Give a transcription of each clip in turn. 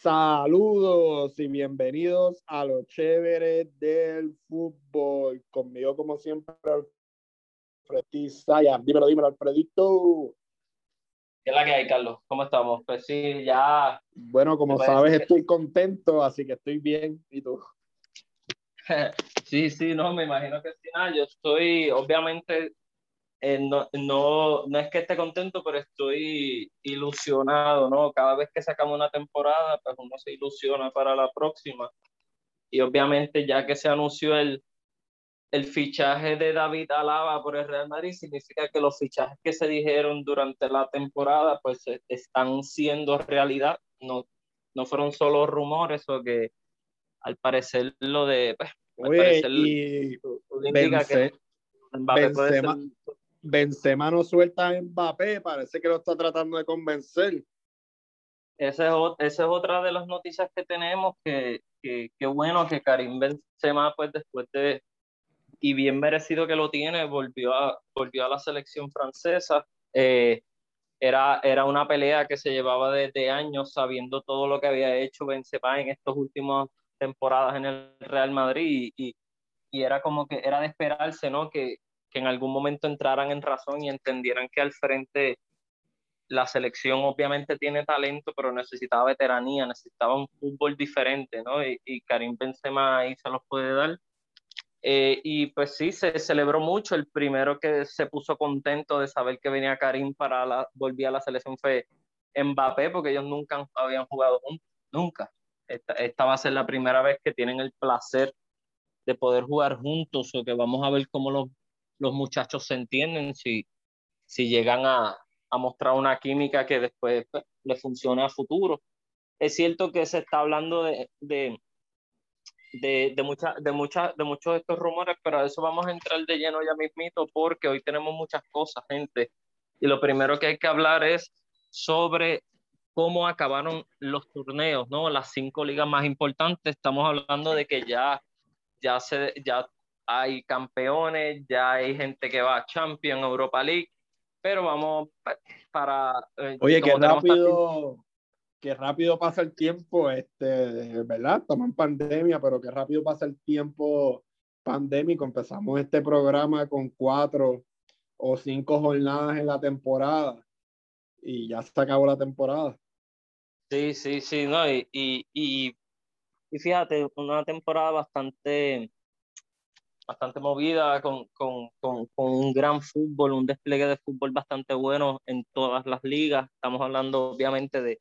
Saludos y bienvenidos a los chéveres del fútbol. Conmigo, como siempre, Alfredito Dímelo, dímelo, Alfredito. ¿Qué es la que hay, Carlos? ¿Cómo estamos? Pues sí, ya. Bueno, como sabes, estoy contento, así que estoy bien. ¿Y tú? sí, sí, no, me imagino que sí. yo estoy, obviamente, eh, no, no, no es que esté contento, pero estoy ilusionado, ¿no? Cada vez que sacamos una temporada, pues uno se ilusiona para la próxima. Y obviamente ya que se anunció el, el fichaje de David Alaba por el Real Madrid, significa que los fichajes que se dijeron durante la temporada, pues e, están siendo realidad, no, no fueron solo rumores o que al parecer lo de... Pues, Oye, y indica que Benzema, Benzema no suelta a Mbappé, parece que lo está tratando de convencer. Esa es, otra de las noticias que tenemos, que, que, bueno que Karim Benzema, pues después de, y bien merecido que lo tiene, volvió a, volvió a la selección francesa. Eh, era, era una pelea que se llevaba desde años, sabiendo todo lo que había hecho Benzema en estas últimas temporadas en el Real Madrid, y, y era como que era de esperarse, ¿no? Que, que en algún momento entraran en razón y entendieran que al frente la selección obviamente tiene talento, pero necesitaba veteranía, necesitaba un fútbol diferente, ¿no? Y, y Karim Benzema ahí se los puede dar. Eh, y pues sí, se celebró mucho. El primero que se puso contento de saber que venía Karim para la, volvía a la selección fue Mbappé, porque ellos nunca habían jugado juntos, nunca. Esta, esta va a ser la primera vez que tienen el placer de poder jugar juntos o que vamos a ver cómo los los muchachos se entienden, si, si llegan a, a mostrar una química que después pues, le funcione a futuro. Es cierto que se está hablando de, de, de, de, mucha, de, mucha, de muchos de estos rumores, pero a eso vamos a entrar de lleno ya mismito porque hoy tenemos muchas cosas, gente. Y lo primero que hay que hablar es sobre cómo acabaron los torneos, ¿no? Las cinco ligas más importantes. Estamos hablando de que ya, ya, se, ya hay campeones, ya hay gente que va a Champions, Europa League, pero vamos para... Eh, Oye, qué rápido, qué rápido pasa el tiempo, este, ¿verdad? Estamos en pandemia, pero qué rápido pasa el tiempo pandémico. Empezamos este programa con cuatro o cinco jornadas en la temporada y ya se acabó la temporada. Sí, sí, sí, no, y, y, y, y fíjate, una temporada bastante bastante movida, con, con, con, con, un gran fútbol, un despliegue de fútbol bastante bueno en todas las ligas. Estamos hablando obviamente de,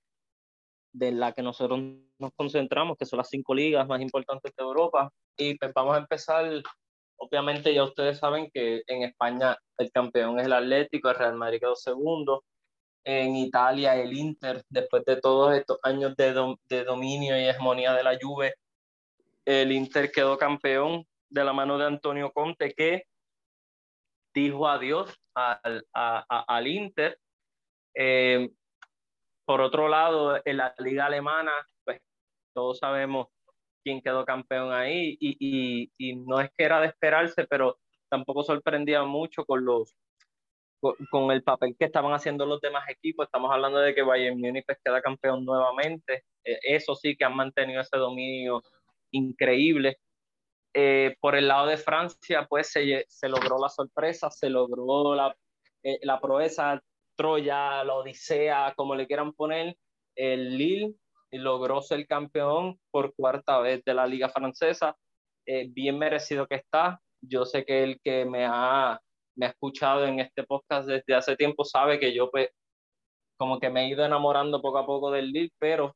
de la que nosotros nos concentramos, que son las cinco ligas más importantes de Europa. Y pues vamos a empezar, obviamente ya ustedes saben que en España el campeón es el Atlético, el Real Madrid quedó segundo. En Italia el Inter, después de todos estos años de, de dominio y hegemonía de la Juve, el Inter quedó campeón de la mano de Antonio Conte que dijo adiós al, al Inter. Eh, por otro lado, en la liga alemana, pues todos sabemos quién quedó campeón ahí y, y, y no es que era de esperarse, pero tampoco sorprendía mucho con los con, el papel que estaban haciendo los demás equipos. Estamos hablando de que Bayern Múnich pues, queda campeón nuevamente. Eh, eso sí que han mantenido ese dominio increíble. Eh, por el lado de Francia, pues se, se logró la sorpresa, se logró la, eh, la proeza, Troya, la Odisea, como le quieran poner, el Lille logró ser campeón por cuarta vez de la liga francesa, eh, bien merecido que está, yo sé que el que me ha, me ha escuchado en este podcast desde hace tiempo sabe que yo pues como que me he ido enamorando poco a poco del Lille, pero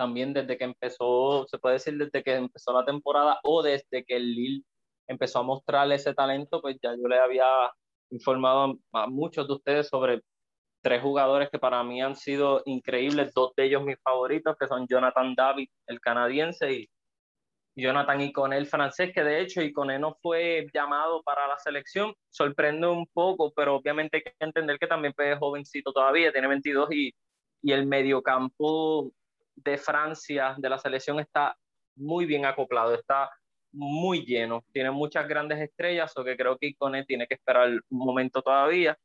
también desde que empezó, se puede decir desde que empezó la temporada o desde que el Lille empezó a mostrarle ese talento, pues ya yo le había informado a muchos de ustedes sobre tres jugadores que para mí han sido increíbles, dos de ellos mis favoritos, que son Jonathan David, el canadiense, y Jonathan Iconé, el francés, que de hecho Iconé no fue llamado para la selección, sorprende un poco, pero obviamente hay que entender que también es jovencito todavía, tiene 22 y, y el mediocampo de Francia, de la selección, está muy bien acoplado, está muy lleno, tiene muchas grandes estrellas, o que creo que Icone tiene que esperar un momento todavía,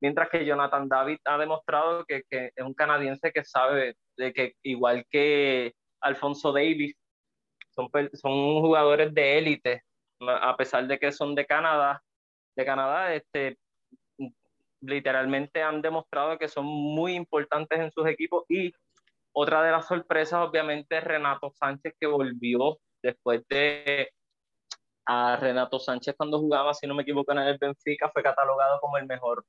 mientras que Jonathan David ha demostrado que, que, es un canadiense que sabe de que igual que Alfonso Davis, son, son jugadores de élite, a pesar de que son de Canadá, de Canadá, este, literalmente han demostrado que son muy importantes en sus equipos y otra de las sorpresas obviamente Renato Sánchez que volvió después de a Renato Sánchez cuando jugaba, si no me equivoco, en el Benfica, fue catalogado como el mejor,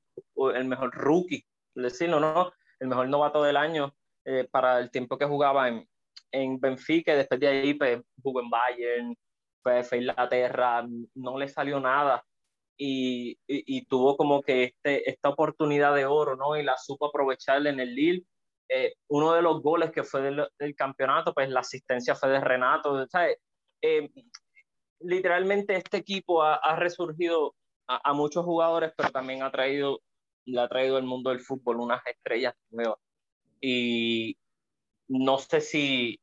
el mejor rookie, decirlo, ¿no? El mejor novato del año eh, para el tiempo que jugaba en, en Benfica, después de ahí pues, jugó en Bayern, pues, fue a Inglaterra, no le salió nada. Y, y, tuvo como que este, esta oportunidad de oro, ¿no? Y la supo aprovechar en el Lille. Eh, uno de los goles que fue del, del, campeonato, pues la asistencia fue de Renato. ¿sabes? Eh, literalmente este equipo ha, ha resurgido a, a, muchos jugadores, pero también ha traído, le ha traído el mundo del fútbol unas estrellas nuevas. Y no sé si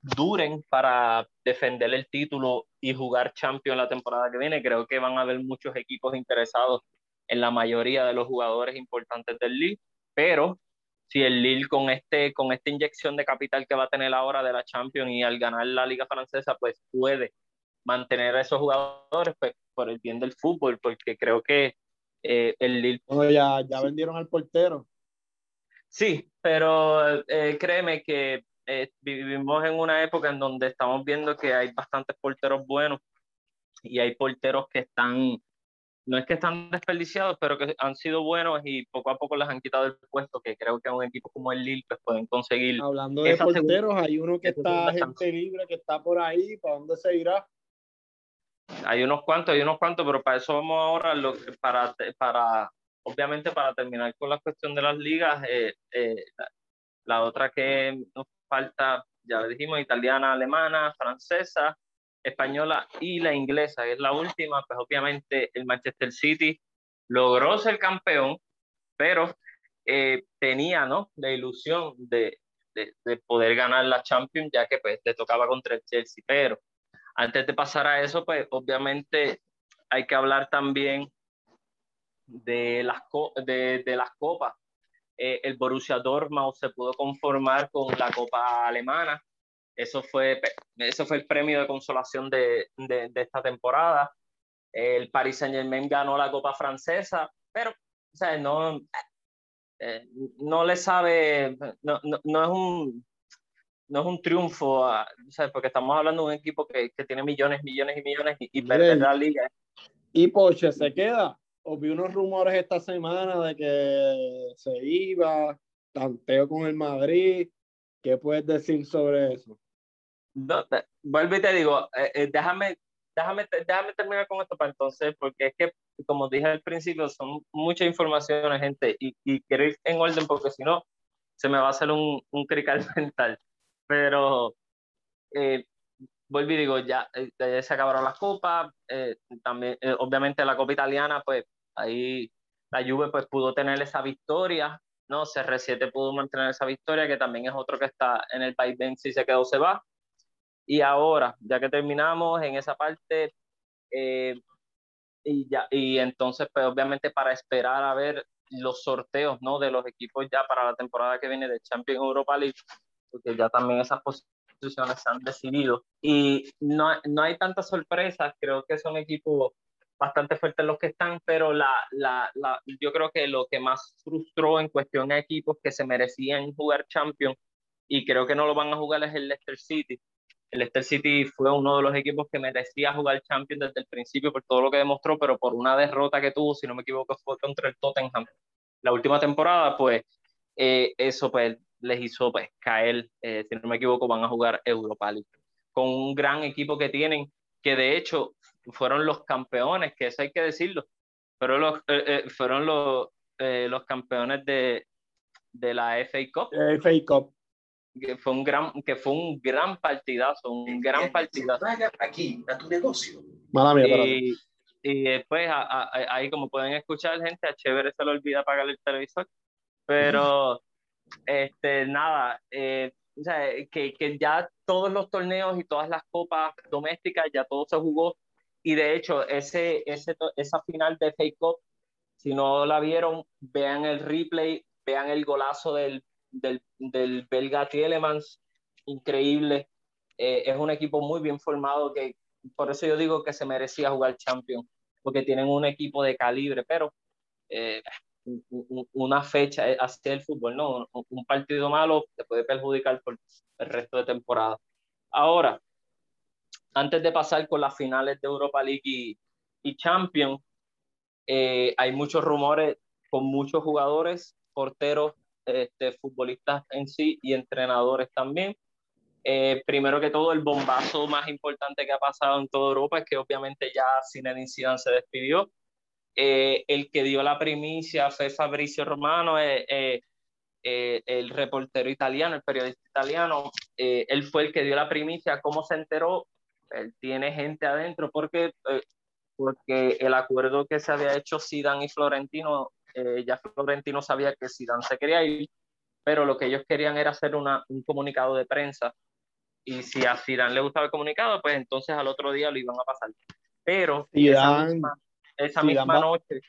duren para defender el título y jugar Champions la temporada que viene. Creo que van a haber muchos equipos interesados en la mayoría de los jugadores importantes del Lille, pero si el Lille con, este, con esta inyección de capital que va a tener ahora de la Champions y al ganar la Liga Francesa, pues puede mantener a esos jugadores pues, por el bien del fútbol, porque creo que eh, el Lille... Bueno, ya, ya vendieron al portero. Sí, pero eh, créeme que eh, vivimos en una época en donde estamos viendo que hay bastantes porteros buenos y hay porteros que están, no es que están desperdiciados, pero que han sido buenos y poco a poco les han quitado el puesto, que creo que un equipo como el Lille pues pueden conseguir. Hablando de porteros, hay uno que está gente libre, que está por ahí, ¿para dónde se irá? Hay unos cuantos, hay unos cuantos, pero para eso vamos ahora, lo, para, para, obviamente para terminar con la cuestión de las ligas, eh, eh, la, la, otra que nos falta, ya lo dijimos, italiana, alemana, francesa, española y la inglesa, es la última, pues obviamente el Manchester City logró ser campeón, pero eh, tenía ¿no? la ilusión de, de, de, poder ganar la Champions, ya que pues le tocaba contra el Chelsea, pero antes de pasar a eso, pues obviamente hay que hablar también de las, de, de las copas eh, el Borussia Dortmund se pudo conformar con la Copa Alemana. Eso fue, eso fue el premio de consolación de, de, de esta temporada. El Paris Saint Germain ganó la Copa Francesa, pero o sea, no, eh, no le sabe, no, no, no, es un, no es un triunfo, o sea, porque estamos hablando de un equipo que, que tiene millones, millones y millones y, y perder la liga. ¿Y Porsche se queda? vi unos rumores esta semana de que se iba, tanteo con el Madrid. ¿Qué puedes decir sobre eso? No, vuelvo y te digo, eh, eh, déjame, déjame, déjame terminar con esto para entonces, porque es que, como dije al principio, son muchas informaciones, gente, y, y quiero ir en orden porque si no, se me va a hacer un, un crical mental. Pero eh, vuelvo y digo, ya, eh, ya, se acabaron las copas, eh, también, eh, obviamente la copa italiana, pues ahí la Juve pues pudo tener esa victoria, ¿no? CR7 pudo mantener esa victoria, que también es otro que está en el país si se quedó se va. Y ahora, ya que terminamos en esa parte, eh, y, ya, y entonces pues obviamente para esperar a ver los sorteos, ¿no? De los equipos ya para la temporada que viene de Champions Europa League, porque ya también esas posiciones se han decidido. Y no, no hay tantas sorpresas, creo que son equipos bastante fuertes los que están, pero la, la, la, yo creo que lo que más frustró en cuestión de equipos que se merecían jugar Champions y creo que no lo van a jugar es el Leicester City. El Leicester City fue uno de los equipos que merecía jugar Champions desde el principio por todo lo que demostró, pero por una derrota que tuvo, si no me equivoco, fue contra el Tottenham. La última temporada, pues eh, eso pues les hizo pues caer, eh, si no me equivoco, van a jugar Europa League. Con un gran equipo que tienen, que de hecho fueron los campeones, que eso hay que decirlo, pero los, fueron los, eh, los campeones de, de la FA Cup. FA Cup. Que fue un gran, que fue un gran partidazo, un gran partidazo. Aquí, a tu negocio. Mala mía, y, y después, a, a, ahí como pueden escuchar, gente, a Chévere se le olvida apagar el televisor, pero este, nada, eh, o sea, que, que ya todos los torneos y todas las copas domésticas, ya todo se jugó y de hecho, ese, ese, esa final de Fake Cup, si no la vieron, vean el replay, vean el golazo del, del, del belga Tielemans, increíble. Eh, es un equipo muy bien formado que por eso yo digo que se merecía jugar Champions, porque tienen un equipo de calibre, pero eh, una fecha, así el fútbol, ¿no? Un partido malo te puede perjudicar por el resto de temporada. Ahora, antes de pasar con las finales de Europa League y, y Champions, eh, hay muchos rumores con muchos jugadores, porteros, este, futbolistas en sí y entrenadores también. Eh, primero que todo, el bombazo más importante que ha pasado en toda Europa es que obviamente ya Zinedine Zidane se despidió. Eh, el que dio la primicia fue Fabrizio Romano, el reportero italiano, el periodista italiano. él fue el que dio la primicia. ¿Cómo se enteró? Él tiene gente adentro porque porque el acuerdo que se había hecho Zidane y Florentino, eh, ya Florentino sabía que Zidane se quería ir, pero lo que ellos querían era hacer una, un comunicado de prensa y si a Zidane le gustaba el comunicado, pues entonces al otro día lo iban a pasar. Pero Zidane, esa misma, noche...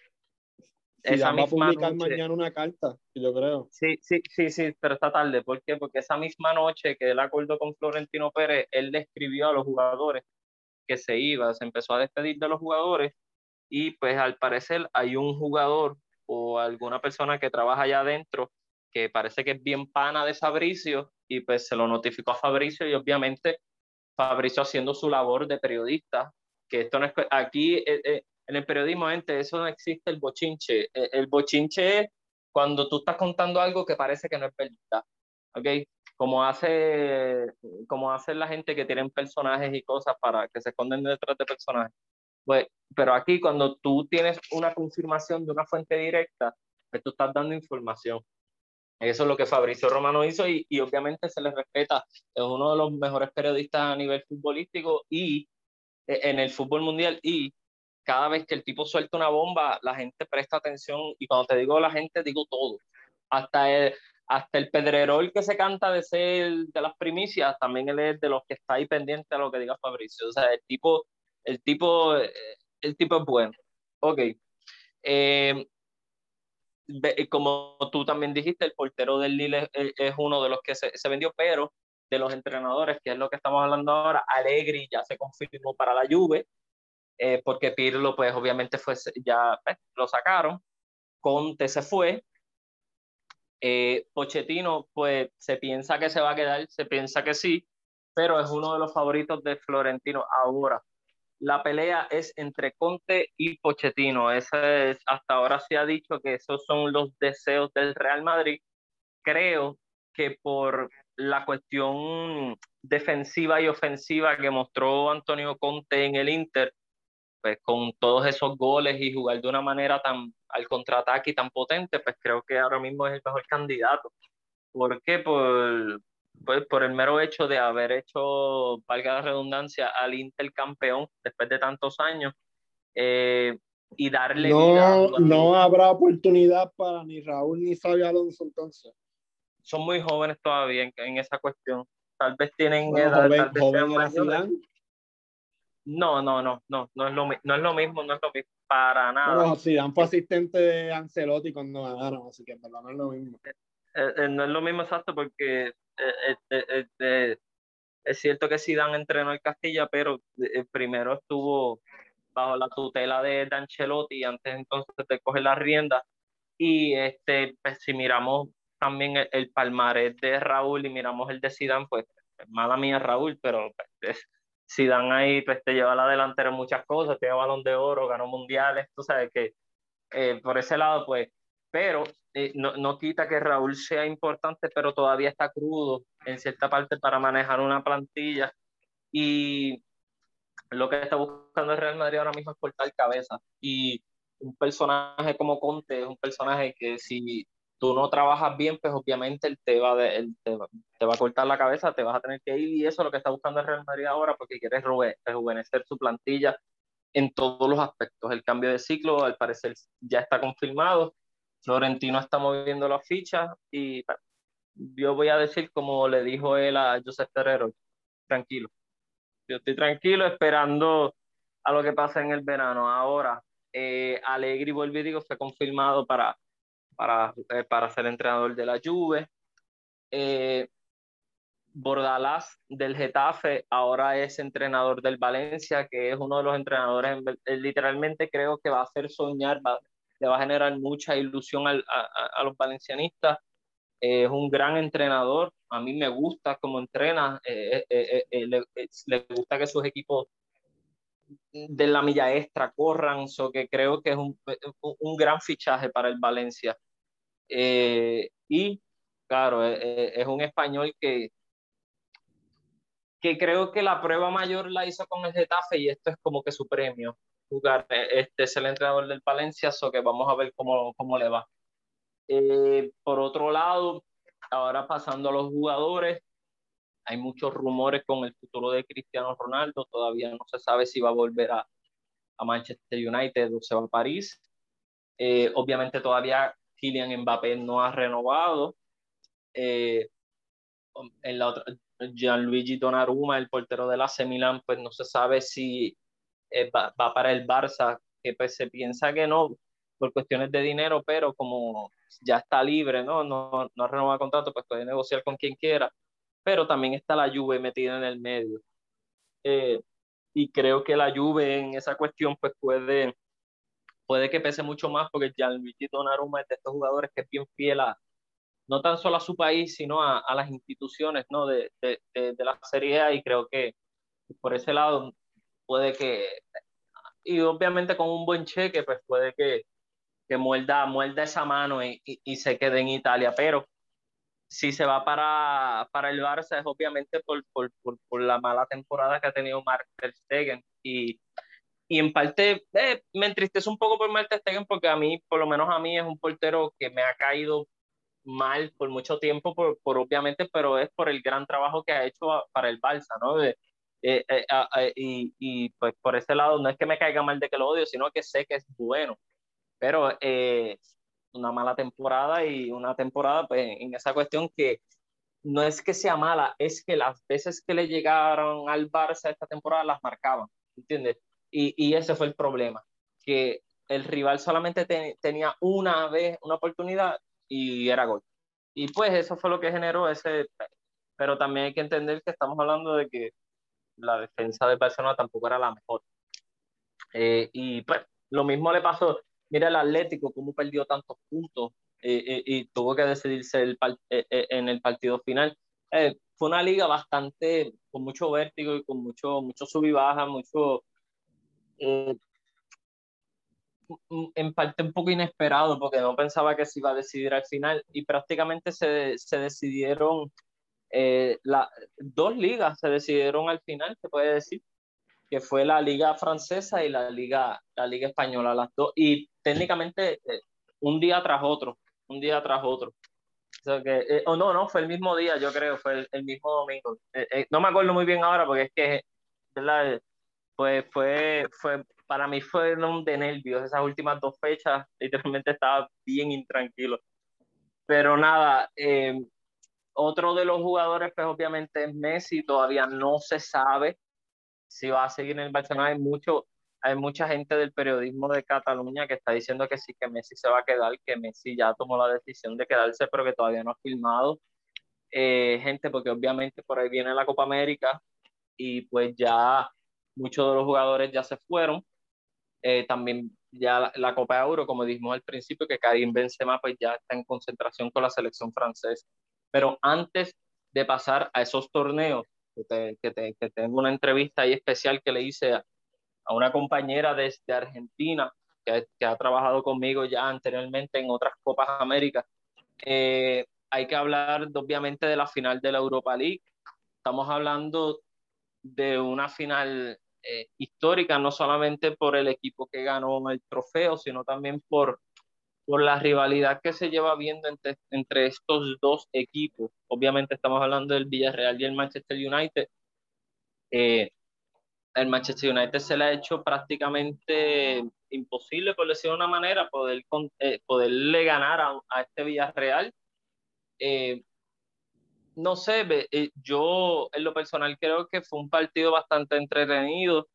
Esa va a publicar mañana una carta, yo creo. Sí, sí, sí, sí, pero está tarde. ¿Por qué? Porque esa misma noche que él acordó con Florentino Pérez, él le escribió a los jugadores que se iba, se empezó a despedir de los jugadores y pues al parecer hay un jugador o alguna persona que trabaja allá adentro que parece que es bien pana de Fabricio y pues se lo notificó a Fabricio y obviamente Fabricio haciendo su labor de periodista, que esto no es, aquí eh, eh, en el periodismo, gente, eso no existe el bochinche. El, el bochinche es cuando tú estás contando algo que parece que no es verdad, ¿ok? como hace, como hace la gente que tienen personajes y cosas para que se esconden detrás de personajes. Pues, pero aquí cuando tú tienes una confirmación de una fuente directa, pues tú estás dando información. Eso es lo que Fabricio Romano hizo y, y obviamente se le respeta. Es uno de los mejores periodistas a nivel futbolístico y e, en el fútbol mundial y cada vez que el tipo suelta una bomba, la gente presta atención y cuando te digo la gente, digo todo. Hasta el, hasta el Pedrerol que se canta de ser de las primicias, también él es de los que está ahí pendiente a lo que diga Fabricio. O sea, el tipo, el tipo, eh, el tipo es bueno. Ok. Eh, como tú también dijiste, el portero del Lille es, uno de los que se, se, vendió, pero de los entrenadores, que es lo que estamos hablando ahora, Allegri ya se confirmó para la Juve, eh, porque Pirlo, pues obviamente fue, ya pues, lo sacaron, Conte se fue, eh, Pochettino, pues se piensa que se va a quedar, se piensa que sí, pero es uno de los favoritos de Florentino ahora. La pelea es entre Conte y Pochettino. Ese es, hasta ahora se ha dicho que esos son los deseos del Real Madrid. Creo que por la cuestión defensiva y ofensiva que mostró Antonio Conte en el Inter, pues con todos esos goles y jugar de una manera tan al contraataque y tan potente, pues creo que ahora mismo es el mejor candidato. ¿Por qué? Por, pues, por el mero hecho de haber hecho, valga la redundancia, al Inter campeón después de tantos años eh, y darle no, No habrá oportunidad para ni Raúl ni Xavi Alonso entonces. Son muy jóvenes todavía en, esa cuestión. Tal vez tienen edad, joven, no, no, no, no, no es lo, no es lo mismo, no es lo mismo, para nada. Bueno, Dan fue asistente de Ancelotti cuando ganaron, así que en verdad no es lo mismo. Eh, eh, no es lo mismo exacto porque eh, es cierto que Dan entrenó el Castilla, pero primero estuvo bajo la tutela de, Ancelotti antes entonces de coger la rienda. Y este, pues, si miramos también el, palmarés de Raúl y miramos el de Zidane, pues mala mía Raúl, pero pues, dan ahí pues, te lleva a la delantera en muchas cosas, tiene balón de oro, ganó mundiales, tú sabes que eh, por ese lado, pues, pero eh, no, no, quita que Raúl sea importante, pero todavía está crudo en cierta parte para manejar una plantilla. Y lo que está buscando el Real Madrid ahora mismo es cortar cabeza. Y un personaje como Conte es un personaje que si tú no trabajas bien, pues obviamente él te va, de, te, va, a cortar la cabeza, te vas a tener que ir. Y eso es lo que está buscando el Real Madrid ahora porque quiere rejuvenecer su plantilla en todos los aspectos. El cambio de ciclo al parecer ya está confirmado, Florentino está moviendo las fichas y yo voy a decir como le dijo él a José Terrero, tranquilo. Yo estoy tranquilo esperando a lo que pasa en el verano. Ahora, eh, Alegri, digo, fue confirmado para para, eh, para ser entrenador de la Juve. Eh, Bordalás del Getafe ahora es entrenador del Valencia, que es uno de los entrenadores, literalmente creo que va a hacer soñar, le va a generar mucha ilusión a, los valencianistas. es un gran entrenador, a mí me gusta cómo entrena, eh, eh, eh, le, le, gusta que sus equipos de la milla extra corran, so que creo que es un, un gran fichaje para el Valencia. y claro, es un español que, que creo que la prueba mayor la hizo con el Getafe y esto es como que su premio. Jugar, este es el entrenador del Valencia, so que vamos a ver cómo, cómo le va. Eh, por otro lado, ahora pasando a los jugadores, hay muchos rumores con el futuro de Cristiano Ronaldo, todavía no se sabe si va a volver a, a Manchester United o se va a París. Eh, obviamente todavía Kylian Mbappé no ha renovado. Eh, en la otra, Gianluigi Donnarumma, el portero del AC Milan, pues no se sabe si eh, va, para el Barça, que pues se piensa que no, por cuestiones de dinero, pero como ya está libre, ¿no? No, no renueva contrato, pues puede negociar con quien quiera, pero también está la Juve metida en el medio. Eh, y creo que la Juve en esa cuestión pues puede, puede que pese mucho más porque Gianluigi Donnarumma es de estos jugadores que es bien fiel a, no tan solo a su país, sino a, a las instituciones ¿no? de, de, de, la Serie A y creo que por ese lado puede que, y obviamente con un buen cheque, pues puede que, que muerda, muerda esa mano y, y, se quede en Italia, pero si se va para, para el Barça es obviamente por, por, por, por la mala temporada que ha tenido Mark Stegen y, y en parte eh, me entristece un poco por Mark Stegen porque a mí, por lo menos a mí, es un portero que me ha caído mal por mucho tiempo, por, por, obviamente, pero es por el gran trabajo que ha hecho para el Balsa, ¿no? Eh, eh, y, y, pues por ese lado no es que me caiga mal de que lo odio, sino que sé que es bueno. Pero eh, una mala temporada y una temporada pues, en esa cuestión que no es que sea mala, es que las veces que le llegaron al Barça esta temporada las marcaban, ¿entiendes? Y, y ese fue el problema, que el rival solamente tenía una vez una oportunidad y era gol. Y pues eso fue lo que generó ese, pero también hay que entender que estamos hablando de que la defensa de Barcelona tampoco era la mejor. Eh, y pues lo mismo le pasó, mira el Atlético, cómo perdió tantos puntos eh, eh, y tuvo que decidirse el en el partido final. fue una liga bastante, con mucho vértigo y con mucho, mucho sub y baja, mucho en parte un poco inesperado porque no pensaba que se iba a decidir al final y prácticamente se, se decidieron eh, la, dos ligas se decidieron al final, se puede decir, que fue la liga francesa y la liga, la liga española, las dos, y técnicamente eh, un día tras otro, un día tras otro. O sea que, eh, o no, no, fue el mismo día, yo creo, fue el, mismo domingo. no me acuerdo muy bien ahora porque es que, ¿verdad? Pues fue, fue para mí fueron de nervios esas últimas dos fechas, literalmente estaba bien intranquilo. Pero nada, eh, otro de los jugadores, pues obviamente es Messi, todavía no se sabe si va a seguir en el Barcelona. Hay, mucho, hay mucha gente del periodismo de Cataluña que está diciendo que sí, que Messi se va a quedar, que Messi ya tomó la decisión de quedarse, pero que todavía no ha firmado. Eh, gente, porque obviamente por ahí viene la Copa América y pues ya muchos de los jugadores ya se fueron. Eh, también ya la, Copa de Euro, como dijimos al principio, que Karim Benzema pues ya está en concentración con la selección francesa. Pero antes de pasar a esos torneos, que, que, tengo una entrevista ahí especial que le hice a, una compañera desde Argentina, que, que, ha trabajado conmigo ya anteriormente en otras Copas América. Eh, hay que hablar obviamente de la final de la Europa League. Estamos hablando de una final eh, histórica, no solamente por el equipo que ganó el trofeo, sino también por, por la rivalidad que se lleva viendo entre, entre estos dos equipos. Obviamente estamos hablando del Villarreal y el Manchester United. Eh, el Manchester United se le ha hecho prácticamente imposible, por decirlo de una manera, poder, eh, poderle ganar a, a este Villarreal. Eh, no sé, eh, yo en lo personal creo que fue un partido bastante entretenido,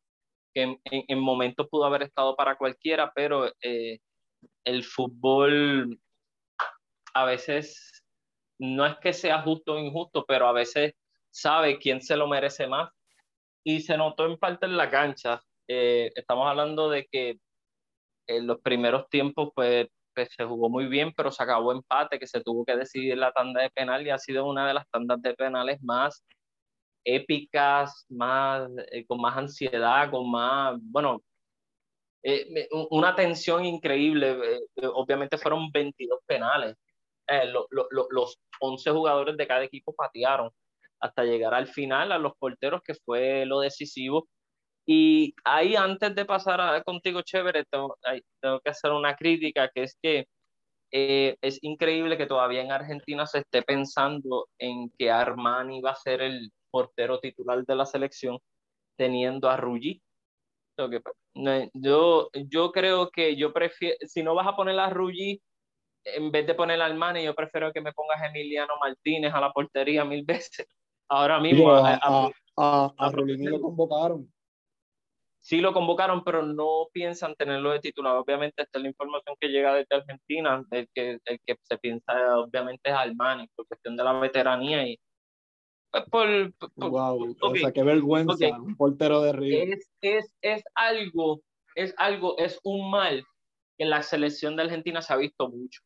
que en, momentos pudo haber estado para cualquiera, pero eh, el fútbol a veces no es que sea justo o injusto, pero a veces sabe quién se lo merece más. Y se notó en parte en la cancha. Eh, estamos hablando de que en los primeros tiempos pues, pues, se jugó muy bien, pero se acabó empate, que se tuvo que decidir la tanda de penal y ha sido una de las tandas de penales más épicas, más, eh, con más ansiedad, con más, bueno, eh, una tensión increíble. obviamente fueron 22 penales. los 11 jugadores de cada equipo patearon hasta llegar al final a los porteros, que fue lo decisivo. Y ahí antes de pasar a, contigo, chévere, tengo, tengo, que hacer una crítica, que es que eh, es increíble que todavía en Argentina se esté pensando en que Armani va a ser el portero titular de la selección, teniendo a Ruggi. Yo, yo creo que yo prefiero, si no vas a poner a Ruggi, en vez de poner a Armani, yo prefiero que me pongas Emiliano Martínez a la portería mil veces. Ahora mismo. a, a, a, a lo convocaron. Sí lo convocaron, pero no piensan tenerlo de titular. Obviamente, esta es la información que llega desde Argentina. El que, el que se piensa, obviamente, es Armani, por cuestión de la veteranía. Y, pues, por, wow, o sea, qué vergüenza, un portero de Río. Es, es, es algo, es algo, es un mal que en la selección de Argentina se ha visto mucho.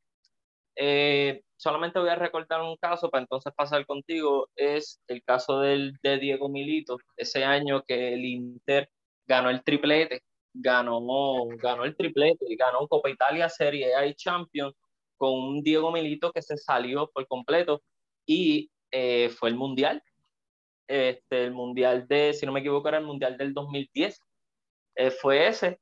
Eh, solamente voy a recordar un caso para entonces pasar contigo, es el caso del, de Diego Milito, ese año que el Inter ganó el triplete, ganó, ganó el triplete, ganó Copa Italia, Serie A y Champions con un Diego Milito que se salió por completo y eh, fue el Mundial, este, el Mundial de, si no me equivoco, era el Mundial del 2010, eh, fue ese.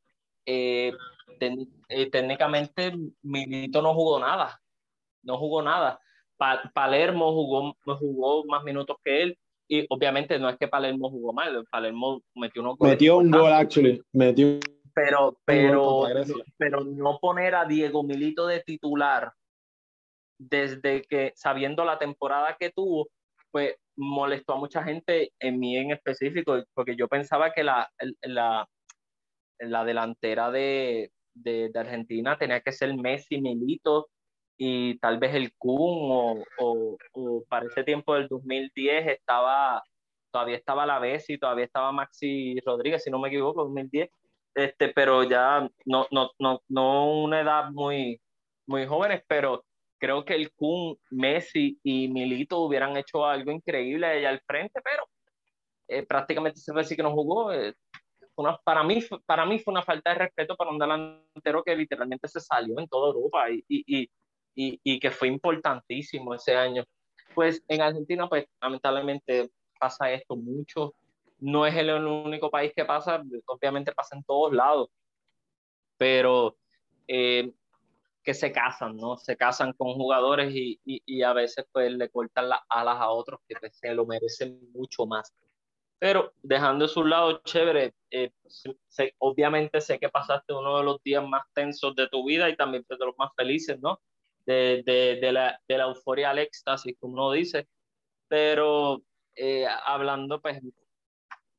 técnicamente Milito no jugó nada, no jugó nada. Palermo jugó, jugó más minutos que él. Y obviamente no es que Palermo jugó mal, Palermo metió unos Metió un gol, actually. Metió pero, pero, pero no poner a Diego Milito de titular desde que, sabiendo la temporada que tuvo, pues molestó a mucha gente, en mí en específico, porque yo pensaba que la, la, la delantera de, de, Argentina tenía que ser Messi, Milito, y tal vez el Kun o, o, para ese tiempo del 2010 estaba, todavía estaba la y todavía estaba Maxi Rodríguez, si no me equivoco, 2010, este, pero ya no, no, no, no una edad muy, muy jóvenes, pero creo que el Kun, Messi y Milito hubieran hecho algo increíble allá al frente, pero eh, prácticamente se puede decir que no jugó. Eh, una, para, mí, para mí fue una falta de respeto para un delantero que literalmente se salió en toda Europa y, y, y, y, que fue importantísimo ese año. Pues en Argentina, pues lamentablemente pasa esto mucho. No es el único país que pasa, obviamente pasa en todos lados, pero eh, que se casan, ¿no? Se casan con jugadores y, y, y, a veces pues le cortan las alas a otros que pues, se lo merecen mucho más. Pero dejando su lado chévere, eh, obviamente sé que pasaste uno de los días más tensos de tu vida y también de los más felices, ¿no? de, de, de, la, de la euforia al éxtasis, como uno dice, pero eh, hablando pues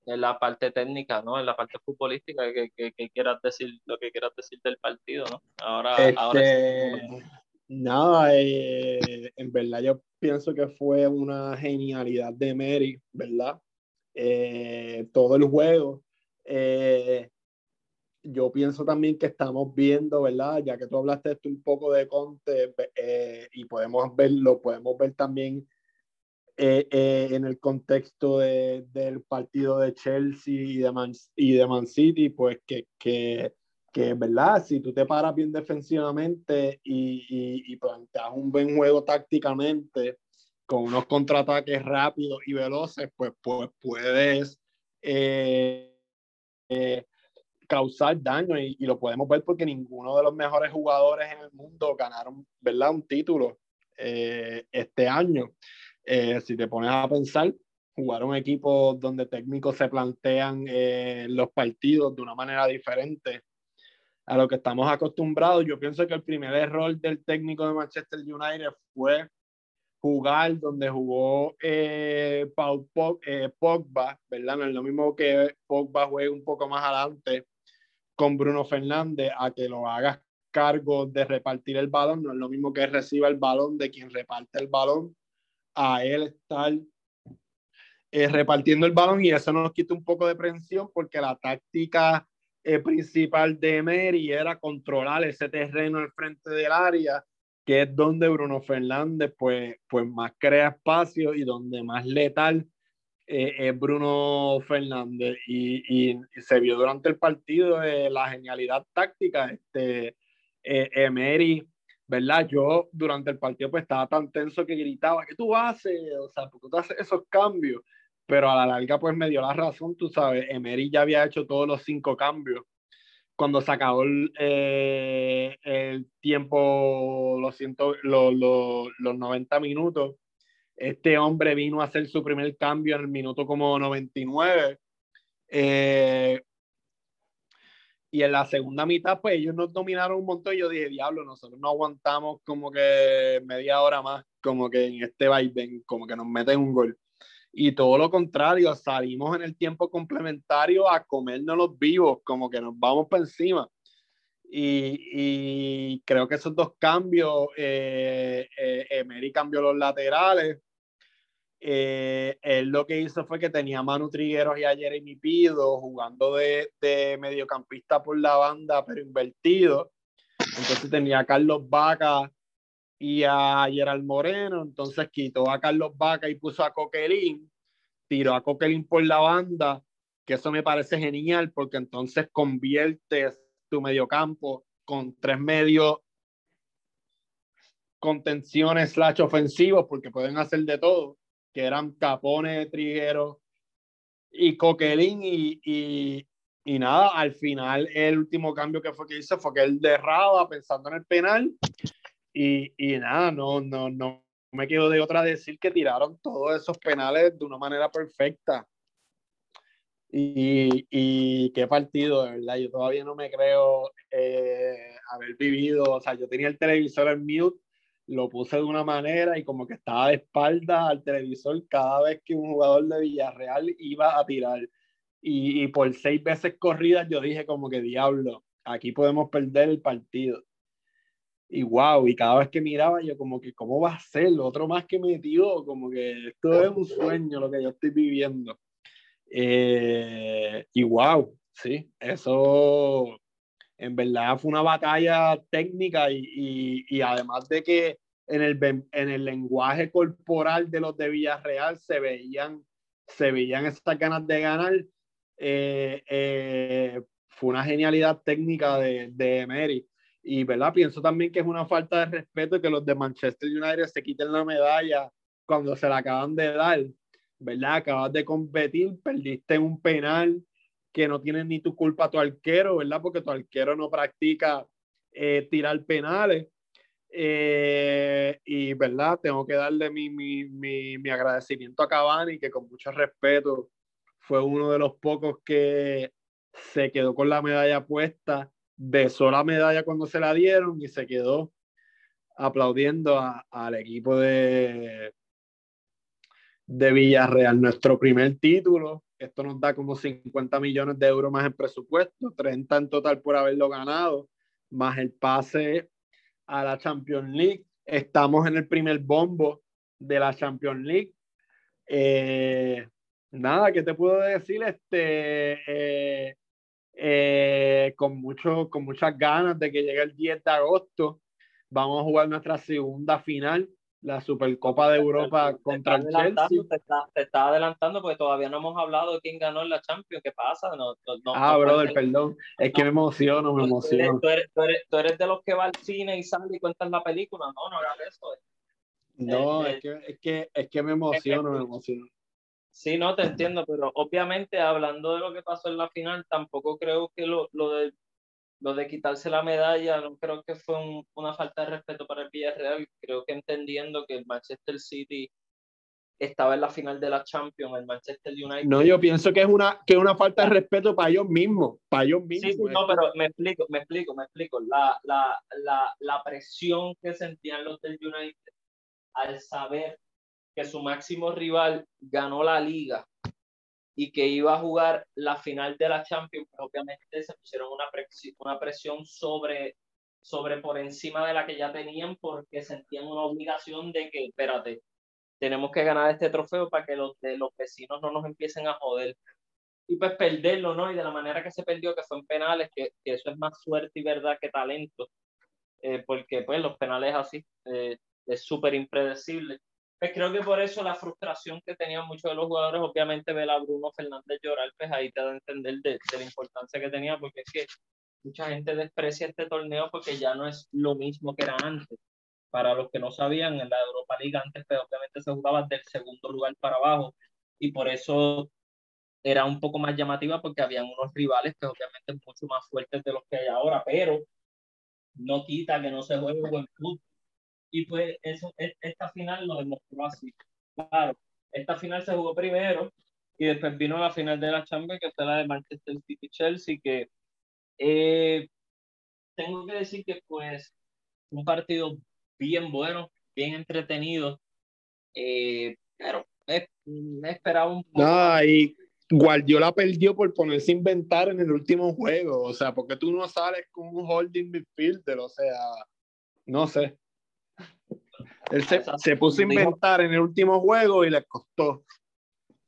en la parte técnica, ¿no? En la parte futbolística, que, que, quieras decir, lo que quieras decir del partido, ¿no? Ahora, ahora este, Nada, eh, en verdad yo pienso que fue una genialidad de Mary, ¿verdad? Eh, todo el juego. Eh, yo pienso también que estamos viendo, ¿verdad? Ya que tú hablaste esto un poco de Conte eh, y podemos verlo, podemos ver también eh, eh, en el contexto de, del partido de Chelsea y de Man, y de Man City, pues que, que, que, ¿verdad? Si tú te paras bien defensivamente y, y, y planteas un buen juego tácticamente, con unos contraataques rápidos y veloces, pues, pues puedes... Eh, causar daño y, lo podemos ver porque ninguno de los mejores jugadores en el mundo ganaron, ¿verdad? Un título eh, este año. Eh, si te pones a pensar, jugar un equipo donde técnicos se plantean eh, los partidos de una manera diferente a lo que estamos acostumbrados. Yo pienso que el primer error del técnico de Manchester United fue jugar donde jugó Paul Pogba, ¿verdad? No es lo mismo que Pogba juegue un poco más adelante con Bruno Fernández a que lo hagas cargo de repartir el balón, no es lo mismo que reciba el balón de quien reparte el balón a él estar eh, repartiendo el balón y eso nos quita un poco de presión porque la táctica eh, principal de Emery era controlar ese terreno al frente del área, que es donde Bruno Fernández pues, pues más crea espacio y donde más letal eh, es Bruno Fernández. Y, y, se vio durante el partido la genialidad táctica. Este, Emery ¿verdad? Yo durante el partido pues estaba tan tenso que gritaba, ¿qué tú haces? O sea, ¿por qué tú haces esos cambios? Pero a la larga pues me dio la razón, tú sabes, Emery ya había hecho todos los cinco cambios. Cuando se acabó el, eh, el tiempo, los, ciento, los, los, los 90 minutos, este hombre vino a hacer su primer cambio en el minuto como 99. Eh, y en la segunda mitad, pues ellos nos dominaron un montón y yo dije, diablo, nosotros no aguantamos como que media hora más, como que en este vaivén, como que nos meten un gol. Y todo lo contrario, salimos en el tiempo complementario a comernos los vivos, como que nos vamos por encima. Y, y creo que esos dos cambios, eh, eh, Emery cambió los laterales, eh, él lo que hizo fue que tenía a Manu Trigueros y a Jeremy Pido jugando de, mediocampista por la banda, pero invertido. Entonces tenía a Carlos Vaca y a Gerald Moreno. Entonces quitó a Carlos Vaca y puso a Coquelin. Tiró a Coquelin por la banda, que eso me parece genial porque entonces conviertes tu mediocampo con tres medios contenciones slash ofensivos porque pueden hacer de todo que eran Capone, Triguero y Coquelin y, y, y, nada, al final el último cambio que fue que hizo fue que él derraba pensando en el penal y, y nada, no, no, no me quedo de otra decir que tiraron todos esos penales de una manera perfecta. Y, y, qué partido, de verdad. Yo todavía no me creo eh, haber vivido. O sea, yo tenía el televisor en mute lo puse de una manera y como que estaba de espalda al televisor cada vez que un jugador de Villarreal iba a tirar. Y, por seis veces corridas yo dije como que diablo, aquí podemos perder el partido. Y wow, y cada vez que miraba yo como que, ¿cómo va a ser? Otro más que metió, como que esto es un sueño lo que yo estoy viviendo. Eh, y wow, sí, eso en verdad fue una batalla técnica y, y, y, además de que en el, en el lenguaje corporal de los de Villarreal se veían, se veían esas ganas de ganar, eh, eh, fue una genialidad técnica de, de Emery. Y ¿verdad? pienso también que es una falta de respeto que los de Manchester United se quiten la medalla cuando se la acaban de dar. ¿verdad? Acabas de competir, perdiste un penal, que no tienes ni tu culpa tu arquero, ¿verdad? Porque tu arquero no practica eh, tirar penales. Eh, y, ¿verdad? Tengo que darle mi, mi, mi, mi, agradecimiento a Cavani, que con mucho respeto fue uno de los pocos que se quedó con la medalla puesta, besó la medalla cuando se la dieron y se quedó aplaudiendo al equipo de, de Villarreal, nuestro primer título esto nos da como 50 millones de euros más en presupuesto, 30 en total por haberlo ganado, más el pase a la Champions League. Estamos en el primer bombo de la Champions League. Eh, nada, ¿qué te puedo decir? Este, eh, eh, con, mucho, con muchas ganas de que llegue el 10 de agosto. Vamos a jugar nuestra segunda final la Supercopa de Europa contra el Chelsea. Te está, adelantando porque todavía no hemos hablado de quién ganó en la Champions. ¿Qué pasa? No, no, ah, brother, perdón. Es que me emociono, me emociono. Tú eres, tú, eres, tú eres, de los que va al cine y sale y cuentas la película. No, no hagas eso. Eh. No, eh, es, que, es, que, es que me emociono, me emociono. Sí, no, te entiendo, pero obviamente hablando de lo que pasó en la final, tampoco creo que lo, lo del lo de quitarse la medalla no creo que fue una falta de respeto para el Villarreal. Creo que entendiendo que el Manchester City estaba en la final de la Champions, el Manchester United. No, yo pienso que es una, que una falta de respeto para ellos mismos, para ellos mismos. Sí, no, pero me explico, me explico, me explico. La, la, la, la presión que sentían los del United al saber que su máximo rival ganó la liga y que iba a jugar la final de la Champions, pues obviamente se pusieron una, presión, una presión sobre, sobre por encima de la que ya tenían porque sentían una obligación de que, espérate, tenemos que ganar este trofeo para que los, los vecinos no nos empiecen a joder. Y pues perderlo, ¿no? Y de la manera que se perdió, que fue en penales, que, que eso es más suerte y verdad que talento, eh, porque pues los penales así eh, es súper impredecible. Pues creo que por eso la frustración que tenían muchos de los jugadores, obviamente ver a Bruno Fernández llorar, pues ahí te da a entender de, la importancia que tenía, porque es que mucha gente desprecia este torneo porque ya no es lo mismo que era antes. Para los que no sabían, en la Europa League antes pues, obviamente se jugaba del segundo lugar para abajo y por eso era un poco más llamativa porque habían unos rivales que obviamente mucho más fuertes de los que hay ahora, pero no quita que no se juegue buen fútbol. Y pues eso, esta final lo demostró así. Claro, esta final se jugó primero y después vino la final de la Champions, que fue la de Manchester City-Chelsea, que eh, tengo que decir que pues un partido bien bueno, bien entretenido, eh, pero me, esperaba un poco. No, y Guardiola perdió por ponerse a inventar en el último juego, o sea, porque tú no sales con un holding midfielder, o sea, no sé. Él se, se puso a inventar en el último juego y le costó.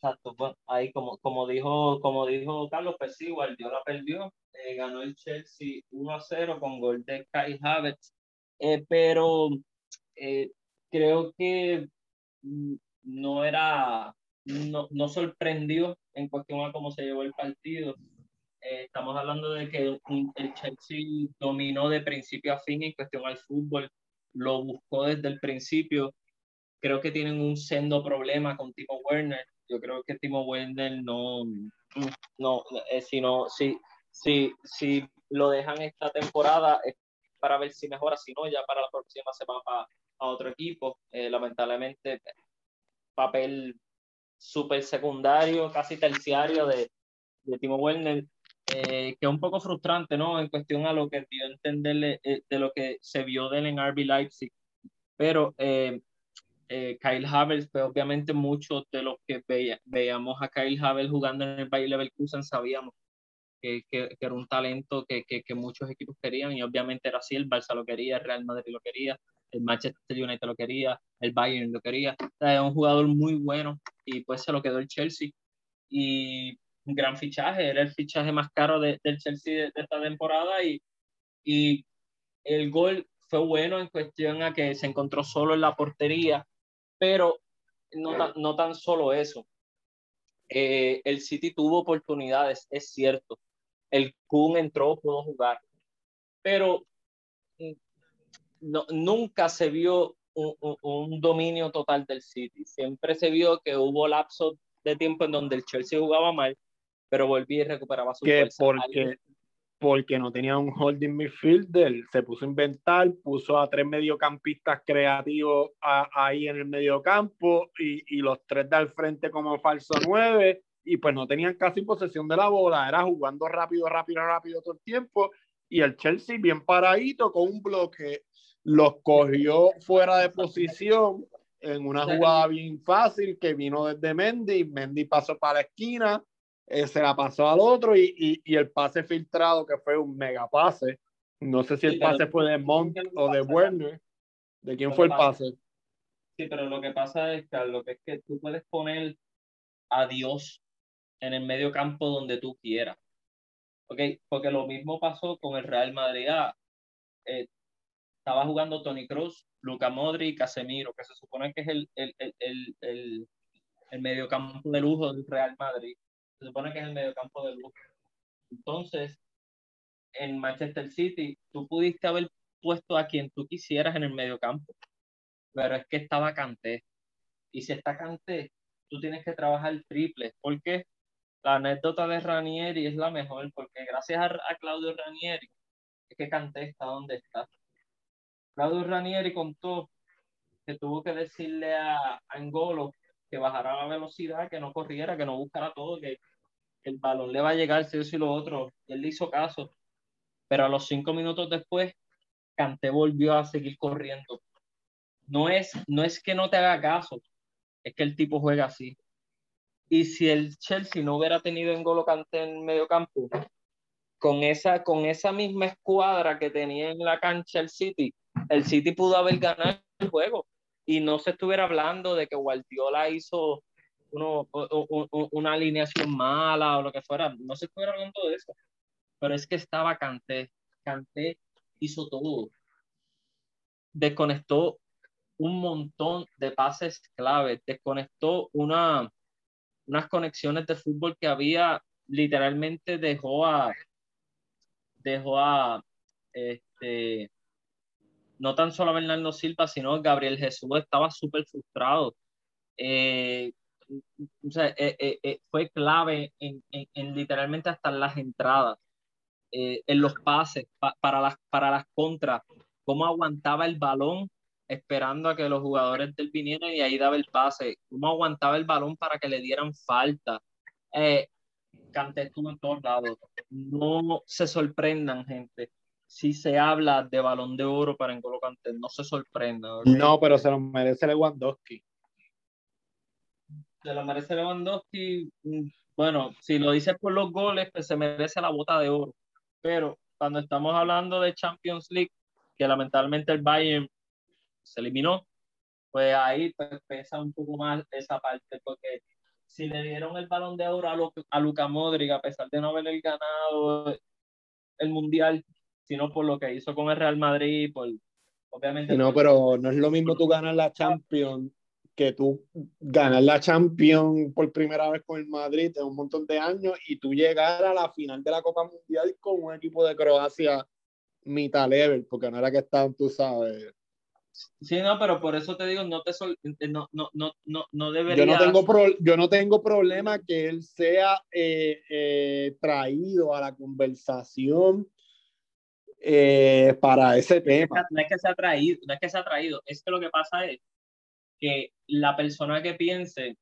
Exacto, bueno, ahí como, como, dijo, como dijo Carlos, pues sí, Guardiola perdió, eh, ganó el Chelsea 1 a 0 con gol de Kai Havertz, eh, pero eh, creo que mm, no era, no, no, sorprendió en cuestión a cómo se llevó el partido. estamos hablando de que el Chelsea dominó de principio a fin en cuestión al fútbol, lo buscó desde el principio. Creo que tienen un sendo problema con Timo Werner yo creo que Timo Werner no, no, eh, si, no si, si, si lo dejan esta temporada es para ver si mejora, si no, ya para la próxima se va a otro equipo. Eh, lamentablemente, papel súper secundario, casi terciario de, de Timo Werner, eh, que es un poco frustrante, ¿no? En cuestión a lo que dio entenderle de lo que se vio de él en RB Leipzig. Pero eh, Kyle Havertz, pues obviamente muchos de los que veíamos a Kyle Havertz jugando en el Bayer Leverkusen sabíamos que, que, era un talento que, que, muchos equipos querían y obviamente era así, el Barça lo quería, el Real Madrid lo quería, el Manchester United lo quería, el Bayern lo quería, era un jugador muy bueno y pues se lo quedó el Chelsea y un gran fichaje, era el fichaje más caro del Chelsea de, de, esta temporada y, y el gol fue bueno en cuestión a que se encontró solo en la portería pero no, no tan solo eso. Eh, el City tuvo oportunidades, es cierto. El Kun entró, pudo jugar, pero no, nunca se vio un, un, dominio total del City. Siempre se vio que hubo lapsos de tiempo en donde el Chelsea jugaba mal, pero volvía y recuperaba su que Porque, porque no tenía un holding midfielder, se puso a inventar, puso a tres mediocampistas creativos ahí en el mediocampo y, y los tres de al frente como falso nueve y pues no tenían casi posesión de la bola, era jugando rápido, rápido, rápido todo el tiempo y el Chelsea bien paradito con un bloque los cogió fuera de posición en una jugada bien fácil que vino desde Mendy, Mendy pasó para la esquina, eh, se la pasó al otro y, y, y, el pase filtrado, que fue un mega pase. No sé si el pase fue de Monk o de Werner. ¿De quién fue el pase? Sí, pero lo que pasa es, Carlos, que es que tú puedes poner a Dios en el medio campo donde tú quieras. ¿Ok? Porque lo mismo pasó con el Real Madrid. Ah, eh, estaba jugando Tony Cruz, Luca Modri y Casemiro, que se supone que es el, el, el, el, el medio campo de lujo del Real Madrid se supone que es el mediocampo de lujo. Entonces, en Manchester City, tú pudiste haber puesto a quien tú quisieras en el mediocampo, pero es que estaba Canté. Y si está Canté, tú tienes que trabajar triple. porque La anécdota de Ranieri es la mejor, porque gracias a, Claudio Ranieri es que Canté está donde está. Claudio Ranieri contó que tuvo que decirle a, a Angolo que bajara la velocidad, que no corriera, que no buscara todo, que el balón le va a llegar, si eso y lo otro. Y él le hizo caso. Pero a los cinco minutos después, Canté volvió a seguir corriendo. No es, no es que no te haga caso, es que el tipo juega así. Y si el Chelsea no hubiera tenido en Golo Canté en medio campo, con esa, con esa misma escuadra que tenía en la cancha el City, el City pudo haber ganado el juego y no se estuviera hablando de que Guardiola hizo uno, una alineación mala o lo que fuera, no se estuviera hablando de eso, pero es que estaba Canté, Canté hizo todo, desconectó un montón de pases clave, desconectó una, unas conexiones de fútbol que había, literalmente dejó a, dejó a, este, no tan solo a Bernardo Silva, sino Gabriel Jesús estaba súper frustrado. Eh, o sea, eh, eh, fue clave en, en, literalmente hasta las entradas, en los pases, para, las, para las contras, cómo aguantaba el balón esperando a que los jugadores del vinieran y ahí daba el pase, cómo aguantaba el balón para que le dieran falta. Eh, Canté estuvo en todos lados. No se sorprendan, gente. Si se habla de balón de oro para N'Golo Canté, no se sorprendan. No, pero se lo merece Lewandowski. Se lo merece Lewandowski. Mm, bueno, si lo dices por los goles, pues se merece la bota de oro. Pero cuando estamos hablando de Champions League, que lamentablemente el Bayern se eliminó, pues ahí pues, pesa un poco más esa parte, porque si le dieron el balón de oro a, a Luca Modric, a pesar de no haber ganado el Mundial, sino por lo que hizo con el Real Madrid, por, obviamente... No, pero no es lo mismo tú ganas la Champions que tú ganas la Champions por primera vez con el Madrid en un montón de años y tú llegar a la final de la Copa Mundial con un equipo de Croacia mitad level, porque no era que estaban, tú sabes, Sí, no, pero por eso te digo, no te eh, no, no, no, no, no debería. Yo no tengo, yo no tengo problema que él sea eh, eh, traído a la conversación para ese tema. No es que sea traído, no es que sea traído, es que lo que pasa es que la persona que piense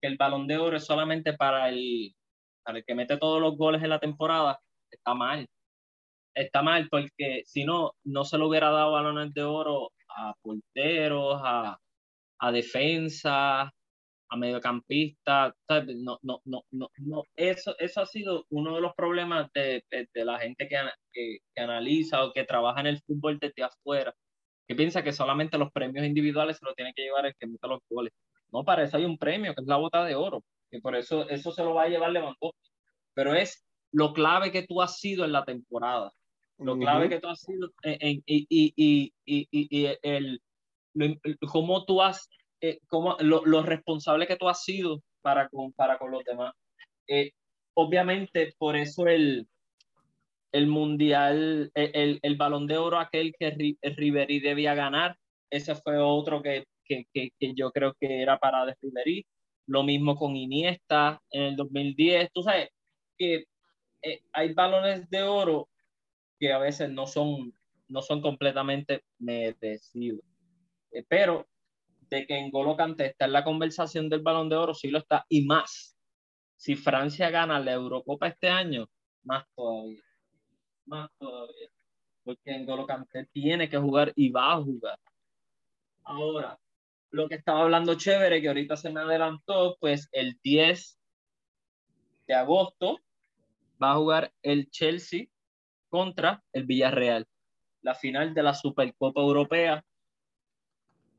que el balón de oro es solamente para el, para el que mete todos los goles en la temporada, está mal. Está mal porque si no, no se le hubiera dado balones de oro a porteros, a, a defensa, a mediocampistas. No, no, no, no, no. Eso, eso ha sido uno de los problemas de, de, la gente que, que, analiza o que trabaja en el fútbol desde afuera, que piensa que solamente los premios individuales se lo tiene que llevar el que mete los goles. No, para eso hay un premio, que es la bota de oro, que por eso eso se lo va a llevar Lewandowski. Pero es lo clave que tú has sido en la temporada lo clave que tú has sido en, y, y, y, y, el, cómo tú has, eh, cómo, lo, lo, responsable que tú has sido para con, para con los demás. Eh, obviamente, por eso el, el mundial, el, el, balón de oro, aquel que Riveri debía ganar, ese fue otro que, que, que, que yo creo que era para de Riveri. Lo mismo con Iniesta en el 2010. Tú sabes que eh, hay balones de oro que a veces no son, no son completamente merecidos. Eh, pero de que N'Golo Kanté está en la conversación del Balón de Oro, sí lo está, y más. Si Francia gana la Eurocopa este año, más todavía. Más todavía. Porque N'Golo Kanté tiene que jugar y va a jugar. Ahora, lo que estaba hablando chévere, que ahorita se me adelantó, pues el 10 de agosto va a jugar el Chelsea contra el Villarreal. La final de la Supercopa Europea,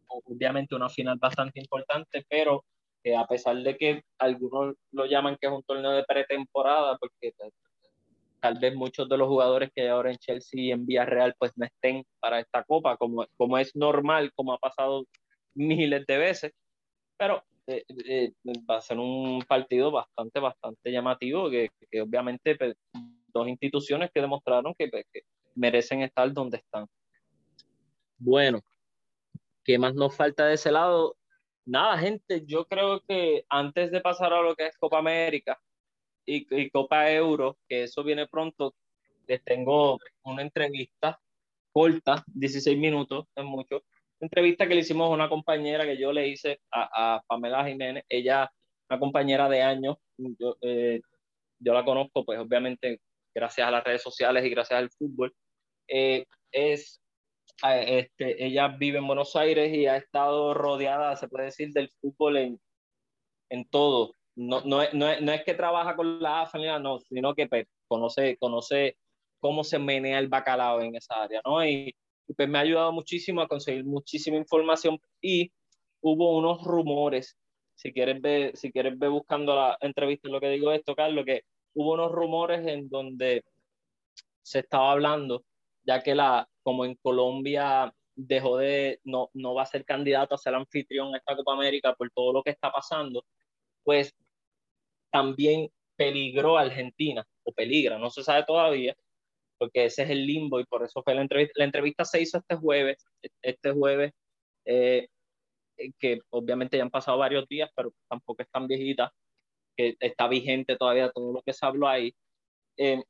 obviamente una final bastante importante, pero que a pesar de que algunos lo llaman que es un torneo de pretemporada, porque tal vez muchos de los jugadores que hay ahora en Chelsea y en Villarreal pues no estén para esta copa, como, como es normal, como ha pasado miles de veces, pero eh, eh, va a ser un partido bastante, bastante llamativo, que, que obviamente pues, dos instituciones que demostraron que, merecen estar donde están. Bueno, ¿qué más nos falta de ese lado? Nada, gente, yo creo que antes de pasar a lo que es Copa América y, Copa Euro, que eso viene pronto, les tengo una entrevista corta, 16 minutos, es mucho, entrevista que le hicimos a una compañera que yo le hice a, Pamela Jiménez, ella, una compañera de años, yo, eh, yo la conozco, pues obviamente gracias a las redes sociales y gracias al fútbol, eh, es, este, ella vive en Buenos Aires y ha estado rodeada, se puede decir, del fútbol en, en todo. No, no, no, no es que trabaja con la AFA, no, sino que pues, conoce, conoce cómo se menea el bacalao en esa área, ¿no? Y, pues me ha ayudado muchísimo a conseguir muchísima información y hubo unos rumores, si quieres ver, si quieres ver buscando la entrevista lo que digo esto, Carlos, que hubo unos rumores en donde se estaba hablando, ya que la, como en Colombia dejó de, no, no va a ser candidato a ser anfitrión a esta Copa América por todo lo que está pasando, pues también peligró Argentina, o peligra, no se sabe todavía, porque ese es el limbo y por eso fue la entrevista. La entrevista se hizo este jueves, este jueves, eh, que obviamente ya han pasado varios días, pero tampoco es tan viejita, que está vigente todavía todo lo que se habló ahí. Eh,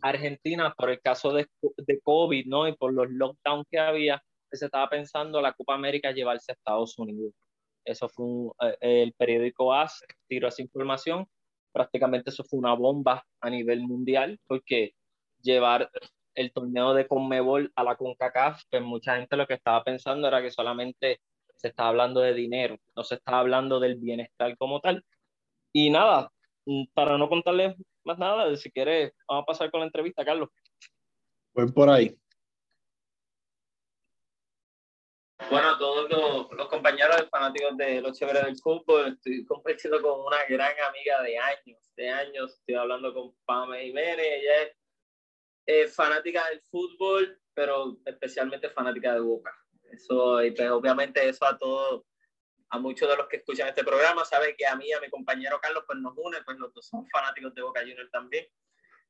Argentina, por el caso de, de, COVID, ¿no? Y por los lockdowns que había, se estaba pensando la Copa América llevarse a Estados Unidos. Eso fue eh, el periódico AS, tiró esa información. Prácticamente eso fue una bomba a nivel mundial, porque llevar el torneo de Conmebol a la CONCACAF, pues mucha gente lo que estaba pensando era que solamente se estaba hablando de dinero, no se estaba hablando del bienestar como tal. Y nada, mm, para no contarles más nada, si quieres, vamos a pasar con la entrevista, Carlos. Voy por ahí. Bueno, todos los, los, compañeros fanáticos de los chéveres del fútbol, estoy compartiendo con una gran amiga de años, de años, estoy hablando con Pame Jiménez, ella es eh, fanática del fútbol, pero especialmente fanática de Boca. Eso, y pues, obviamente eso a todos a muchos de los que escuchan este programa, sabe que a mí y a mi compañero Carlos pues nos une, pues los dos somos fanáticos de Boca Juniors también.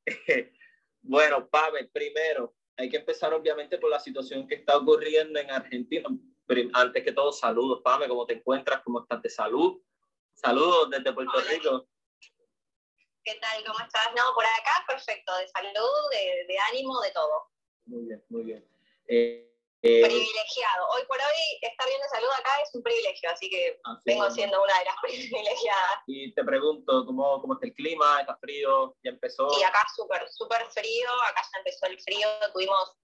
bueno, Pavel, primero, hay que empezar obviamente por la situación que está ocurriendo en Argentina. Antes que todo, saludos, Pame, ¿cómo te encuentras? ¿Cómo estás de salud? Saludos desde Puerto Rico. ¿Qué tal? ¿Cómo estás? No, por acá, perfecto, de salud, de, de ánimo, de todo. Muy bien, muy bien. Eh, eh, privilegiado. Hoy por hoy estar bien de salud acá es un privilegio, así que vengo siendo una de las privilegiadas. Y te pregunto, ¿cómo, cómo está el clima? ¿Está frío? ¿Ya empezó? Sí, acá súper, súper frío. Acá ya empezó el frío. Tuvimos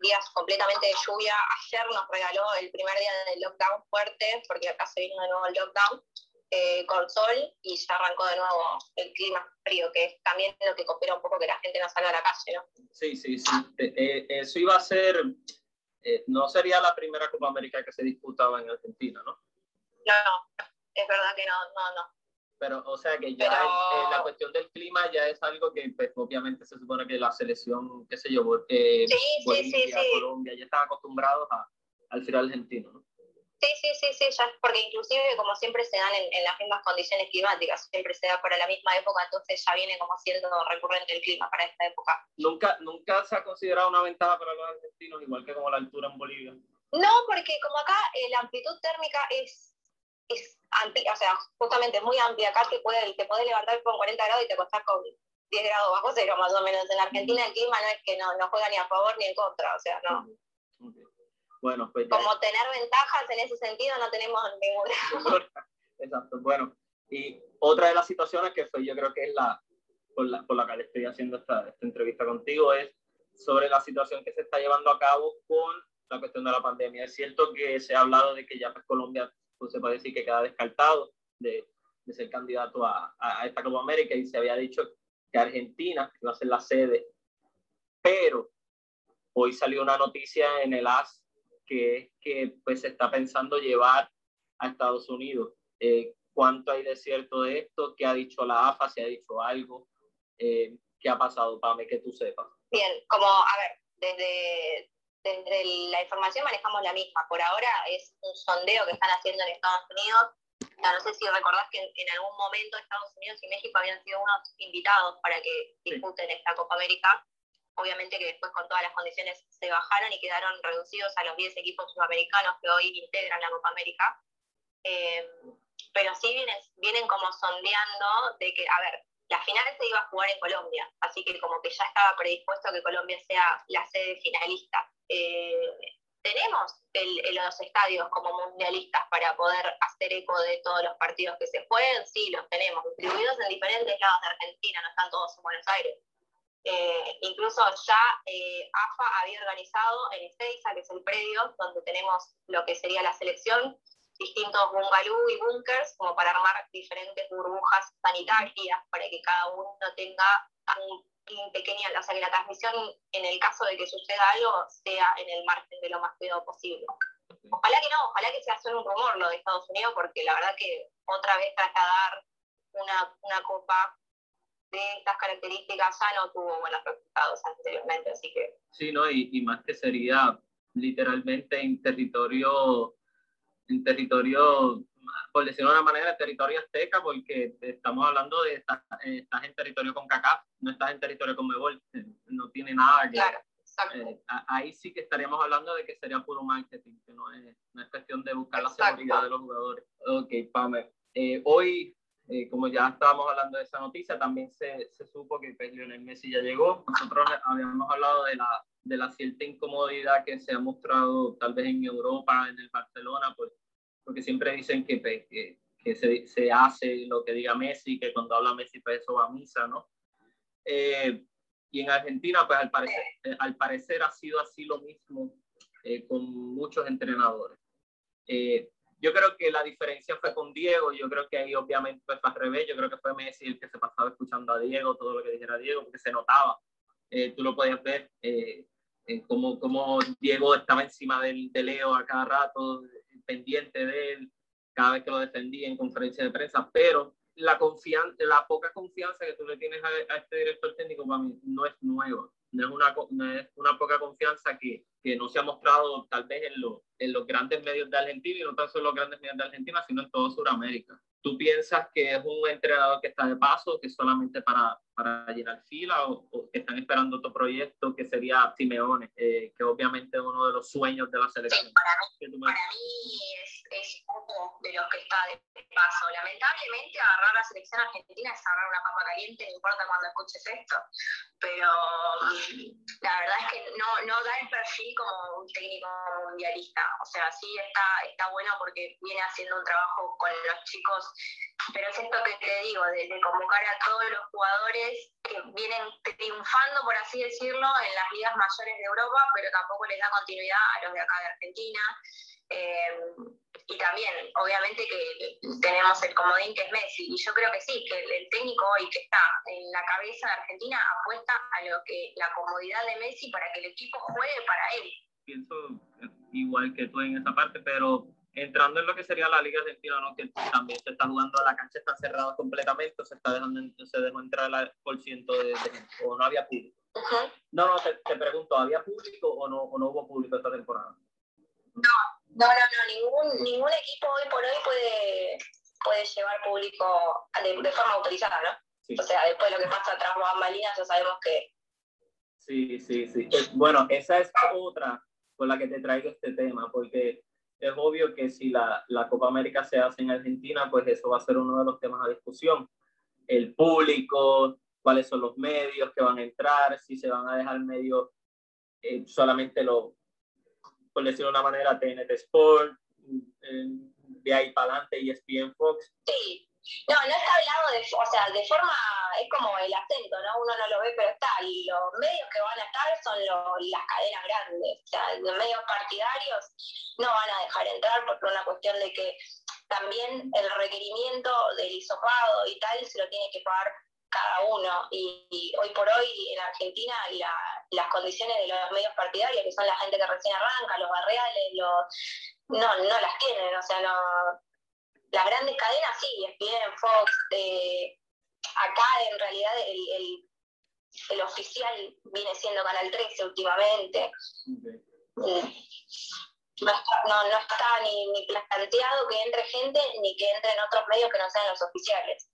días completamente de lluvia. Ayer nos regaló el primer día del lockdown fuerte, porque acá se vino de nuevo el lockdown, eh, con sol y ya arrancó de nuevo el clima frío, que es también lo que coopera un poco que la gente no salga a la calle, ¿no? Sí, sí, sí. Eh, eso iba a ser eh, no sería la primera Copa América que se disputaba en Argentina, ¿no? No, es verdad que no, no, no. Pero, o sea, que ya eh, la cuestión del clima ya es algo que, pues, obviamente se supone que la selección, qué sé yo, eh, sí, Bolivia, Colombia, ya están acostumbrados a, al frío argentino, ¿no? Sí, sí, sí, sí, ya, porque inclusive como siempre se dan en, las mismas condiciones climáticas, siempre se da para la misma época, entonces ya viene como siendo recurrente el clima para esta época. ¿Nunca, nunca se ha considerado una ventaja para los argentinos, igual que como la altura en Bolivia? No, porque como acá eh, la amplitud térmica es, es amplia, o sea, justamente muy amplia, acá te puede, te puede levantar con 40 grados y te acostás con 10 grados bajo cero más o menos. En Argentina el clima no es que no, no juega ni a favor ni en contra, o sea, no. Bueno, pues Como tener ventajas en ese sentido no tenemos ninguna. Exacto, bueno. Y otra de las situaciones que fue, yo creo que es la por, la, por la que estoy haciendo esta, esta entrevista contigo, es sobre la situación que se está llevando a cabo con la cuestión de la pandemia. Es cierto que se ha hablado de que ya pues, Colombia, pues, se puede decir que queda descartado de, de ser candidato a, a, esta Copa América y se había dicho que Argentina iba a ser la sede, pero hoy salió una noticia en el AS que es que pues, se está pensando llevar a Estados Unidos. Eh, ¿Cuánto hay de cierto de esto? ¿Qué ha dicho la AFA? ¿Se ha dicho algo? Eh, ¿Qué ha pasado, Pame, que tú sepas? Bien, como, a ver, desde, desde la información manejamos la misma. Por ahora es un sondeo que están haciendo en Estados Unidos. no sé si recordás que en, algún momento Estados Unidos y México habían sido unos invitados para que disputen esta Copa América obviamente que después con todas las condiciones se bajaron y quedaron reducidos a los 10 equipos sudamericanos que hoy integran la Copa América. Eh, pero sí vienen, vienen como sondeando de que, a ver, la final se iba a jugar en Colombia, así que como que ya estaba predispuesto que Colombia sea la sede finalista. Eh, tenemos los estadios como mundialistas para poder hacer eco de todos los partidos que se jueguen, sí, los tenemos, distribuidos en diferentes lados de Argentina, no están todos en Buenos Aires. Eh, incluso ya eh, AFA había organizado en Ezeiza, que es el predio donde tenemos lo que sería la selección, distintos bungalú y bunkers como para armar diferentes burbujas sanitarias para que cada uno tenga tan pequeña, o sea, que la transmisión en el caso de que suceda algo sea en el margen de lo más cuidado posible. Ojalá que no, ojalá que sea solo un rumor lo de Estados Unidos, porque la verdad que otra vez trasladar una, una copa de estas características ya no tuvo buenos resultados anteriormente, así que... Sí, ¿no? Y, y más que sería literalmente en territorio, en territorio, por decirlo de una manera, en territorio azteca, porque estamos hablando de estás, estás en territorio con CACAF, no estás en territorio con Mebol, no tiene nada que... Claro. Eh, ahí sí que estaríamos hablando de que sería puro marketing, que no es, no es cuestión de buscar Exacto. la seguridad de los jugadores. Ok, Pame. Eh, hoy, eh, como ya estábamos hablando de esa noticia, también se, se supo que pues, Lionel Messi ya llegó. Nosotros habíamos hablado de la, de la cierta incomodidad que se ha mostrado tal vez en Europa, en el Barcelona, pues, porque siempre dicen que, pues, que, que se, se, hace lo que diga Messi, que cuando habla Messi, pues eso va a misa, ¿no? Eh, y en Argentina, pues al parecer, eh, al parecer ha sido así lo mismo eh, con muchos entrenadores. Eh, yo creo que la diferencia fue con Diego, yo creo que ahí obviamente fue al revés, yo creo que fue Messi el que se pasaba escuchando a Diego, todo lo que dijera Diego, porque se notaba, tú lo podías ver, como, como Diego estaba encima del, de Leo a cada rato, pendiente de él, cada vez que lo defendía en conferencia de prensa, pero la confianza, la poca confianza que tú le tienes a, a, este director técnico para mí no es nueva, no es una, no es una poca confianza que, que no se ha mostrado tal vez en, lo, en los grandes medios de Argentina y no tan solo en los grandes medios de Argentina, sino en todo Sudamérica. ¿Tú piensas que es un entrenador que está de paso, que es solamente para, para llenar fila o, o, que están esperando otro proyecto que sería Simeone, eh, que obviamente es uno de los sueños de la selección? Sí, para mí, para mí es, es uno de los que está de paso. Lamentablemente agarrar la selección argentina es agarrar una papa caliente, no importa cuando escuches esto, pero la verdad es que no, no da el perfil como un técnico mundialista. O sea, sí está, está bueno porque viene haciendo un trabajo con los chicos, pero es esto que te digo, de, de convocar a todos los jugadores que vienen triunfando, por así decirlo, en las ligas mayores de Europa, pero tampoco les da continuidad a los de acá de Argentina. Eh, y también, obviamente, que tenemos el comodín que es Messi, y yo creo que sí, que el, el, técnico hoy que está en la cabeza de Argentina apuesta a lo que la comodidad de Messi para que el equipo juegue para él. Pienso igual que tú en esa parte, pero entrando en lo que sería la Liga Argentina, ¿no? que también se está jugando, la cancha está cerrada completamente, se está dejando, se dejó entrar el por ciento de, de gente, o no había público. No, no, te, te, pregunto, ¿había público o no, o no hubo público esta temporada? No, no, no, no, ningún, ningún equipo hoy por hoy puede, puede llevar público de, de forma autorizada, ¿no? Sí. O sea, después de lo que pasa tras bambalinas, ya sabemos que... Sí, sí, sí. Bueno, esa es otra con la que te traigo este tema, porque es obvio que si la, la, Copa América se hace en Argentina, pues eso va a ser uno de los temas a discusión. El público, cuáles son los medios que van a entrar, si se van a dejar medios eh, solamente lo, por decirlo de una manera, TNT Sport, eh, de ahí para adelante ESPN Fox. No, no está hablado de, o sea, de forma, es como el acento, ¿no? Uno no lo ve, pero está. Y los medios que van a estar son lo, las cadenas grandes. O sea, los medios partidarios no van a dejar entrar por una cuestión de que también el requerimiento del hisopado y tal se lo tiene que pagar cada uno. Y, hoy por hoy en Argentina la, las condiciones de los medios partidarios, que son la gente que recién arranca, los barriales, los no, no las tienen, o sea, no, las grandes cadenas sí, ESPN, Fox, eh, acá en realidad el, el, oficial viene siendo Canal 13 últimamente. Okay. No, no, está ni, ni, planteado que entre gente ni que entre en otros medios que no sean los oficiales.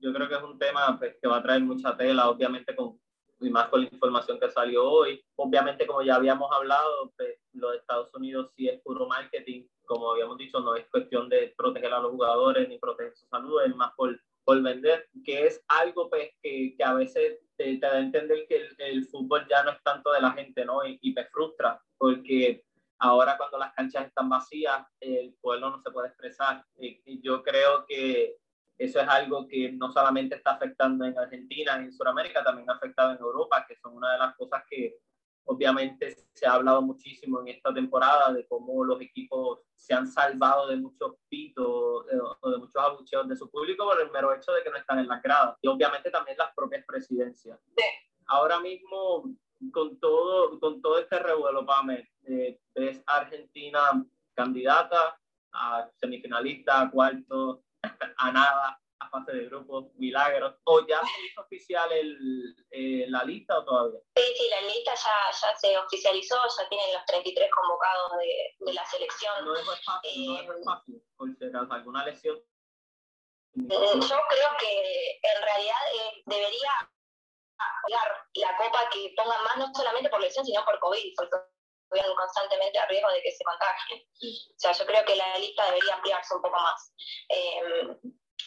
Yo creo que es un tema pues, que va a traer mucha tela, obviamente con y más con la información que salió hoy. Obviamente, como ya habíamos hablado, pues, los Estados Unidos sí es puro marketing, como habíamos dicho, no es cuestión de proteger a los jugadores ni proteger su salud, es más por, por vender, que es algo pues, que, que a veces te, te, da a entender que el, el, fútbol ya no es tanto de la gente, ¿no? Y, y frustra, porque ahora cuando las canchas están vacías, el pueblo no se puede expresar. Y, y yo creo que eso es algo que no solamente está afectando en Argentina, en Sudamérica, también ha afectado en Europa, que son una de las cosas que obviamente se ha hablado muchísimo en esta temporada de cómo los equipos se han salvado de muchos pitos eh, o de muchos abucheos de su público por el mero hecho de que no están en las gradas. Y obviamente también las propias presidencias. Ahora mismo, con todo, con todo este revuelo, Pame, eh, ¿Ves Argentina candidata a semifinalista, a cuarto, a nada, a fase de grupos, milagros? ¿O ya se hizo oficial el, eh, la lista o todavía? Sí, sí, la lista ya, ya se oficializó, ya tienen los 33 convocados de, de la selección. No es muy fácil, no es muy fácil, por si acaso, alguna lesión. Mm, Yo creo que en realidad eh, debería apoyar la copa que pongan más, no solamente por lesión, sino por COVID, porque estuvieron constantemente a riesgo de que se contagien. O sea, yo creo que la lista debería ampliarse un poco más. Eh,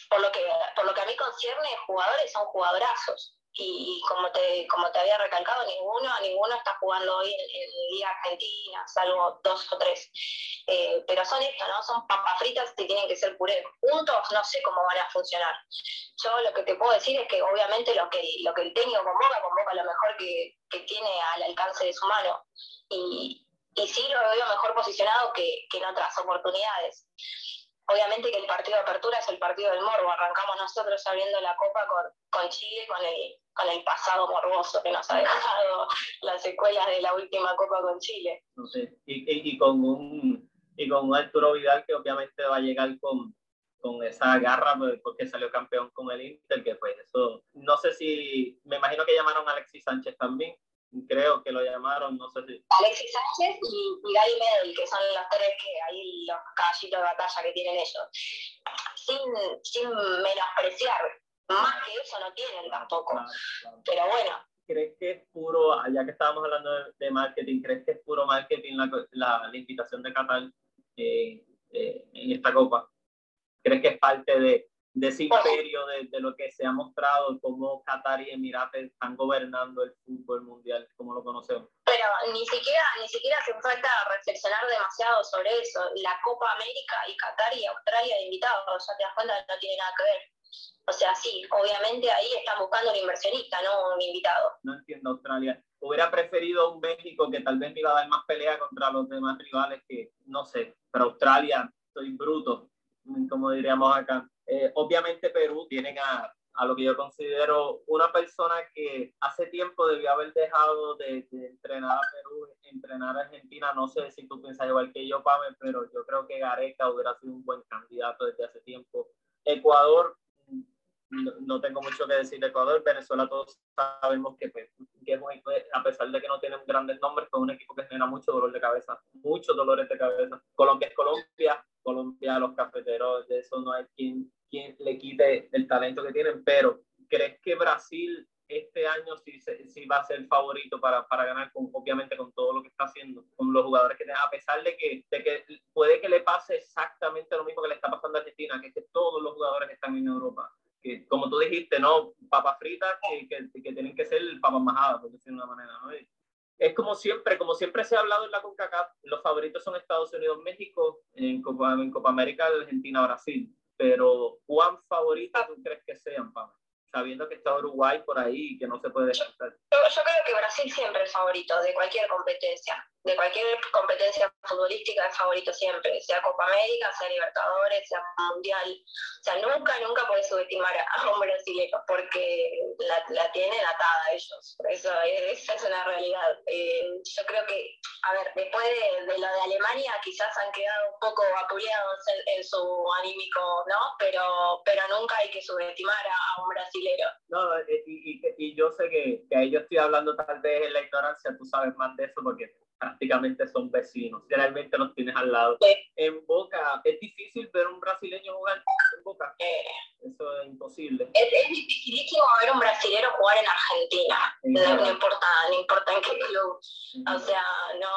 por, lo que, por lo que a mí concierne, jugadores son jugadorazos. Y como te, como te había recalcado, ninguno, ninguno está jugando hoy en, en Liga Argentina, salvo dos o tres. Eh, pero son esto, ¿no? Son papas fritas que tienen que ser puré. Juntos no sé cómo van a funcionar. Yo lo que te puedo decir es que obviamente lo que, lo que el técnico convoca, convoca lo mejor que, que tiene al alcance de su mano. Y, y sí lo veo mejor posicionado que, que en otras oportunidades. Obviamente que el partido de apertura es el partido del morbo. Arrancamos nosotros abriendo la copa con, con Chile, con el, con el pasado morboso que nos ha dejado las secuelas de la última copa con Chile. No sé, y, y, y con un y con un Arturo Vidal que obviamente va a llegar con, con esa garra pues, porque salió campeón con el Inter, que pues eso, no sé si, me imagino que llamaron a Alexis Sánchez también, creo que lo llamaron, no sé si. Alexis Sánchez y, y Gary Medel, que son los tres que ahí los caballitos de batalla que tienen ellos. Sin, sin menospreciar, más que eso no tienen tampoco. Claro, claro. Pero bueno, ¿Crees que es puro, ya que estábamos hablando de, de marketing, ¿crees que es puro marketing la, la, la invitación de Qatar eh, eh, en esta copa? ¿Crees que es parte de, de ese imperio, de, de, lo que se ha mostrado, cómo Qatar y Emirates están gobernando el fútbol mundial, como lo conocemos? Pero ni siquiera, ni siquiera hace falta reflexionar demasiado sobre eso. La Copa América y Qatar y Australia de invitados, ya te das cuenta, no tiene nada que ver. O sea, sí, obviamente ahí están buscando un inversionista, no un invitado. No entiendo Australia. Hubiera preferido un México que tal vez me iba a dar más pelea contra los demás rivales que, no sé, pero Australia, estoy bruto, como diríamos acá. Eh, obviamente Perú tienen a, a lo que yo considero una persona que hace tiempo debió haber dejado de, entrenar a Perú, entrenar a Argentina. No sé si tú piensas igual que yo, Pame, pero yo creo que Gareca hubiera sido un buen candidato desde hace tiempo. Ecuador, no, tengo mucho que decir de Ecuador. Venezuela todos sabemos que, pues, que es un, a pesar de que no tienen grandes nombres, es un equipo que genera mucho dolor de cabeza, muchos dolores de cabeza. Colombia es Colombia, Colombia, los cafeteros, de eso no hay quien, quien le quite el talento que tienen, pero ¿crees que Brasil este año sí, sí va a ser favorito para, para ganar, obviamente con todo lo que está haciendo, con los jugadores que tiene, a pesar de que, de que puede que le pase exactamente lo mismo que le está pasando a Argentina, que es que todos los jugadores están en Europa. Que, como tú dijiste, no, papas fritas que, que, que tienen que ser papas majadas, por decirlo de una manera, ¿no? es como siempre, como siempre se ha hablado en la CONCACAF, los favoritos son Estados Unidos, México, en Copa, en Copa América, Argentina, Brasil. Pero, ¿cuán favorita tú crees que sean, Pablo? Sabiendo que está Uruguay por ahí y que no se puede descartar. Yo, yo, creo que Brasil siempre es favorito de cualquier competencia. De cualquier competencia futbolística es favorito siempre, sea Copa América, sea Libertadores, sea Mundial. O sea, nunca, nunca puedes subestimar a un brasileño porque la, la tienen atada ellos. Eso, esa es una realidad. Eh, yo creo que, a ver, después de, de, lo de Alemania quizás han quedado un poco apoyados en, en, su anímico, ¿no? Pero, pero nunca hay que subestimar a, a un brasilero. No, y, y, y yo sé que, que ahí yo estoy hablando tal vez en la ignorancia, tú sabes más de eso porque prácticamente son vecinos, realmente los tienes al lado. Sí. En Boca, es difícil ver un brasileño jugar en Boca. Eh, Eso es imposible. Es, es dificilísimo ver un brasilero jugar en Argentina, no, no, importa, no importa en qué club. O sea, no,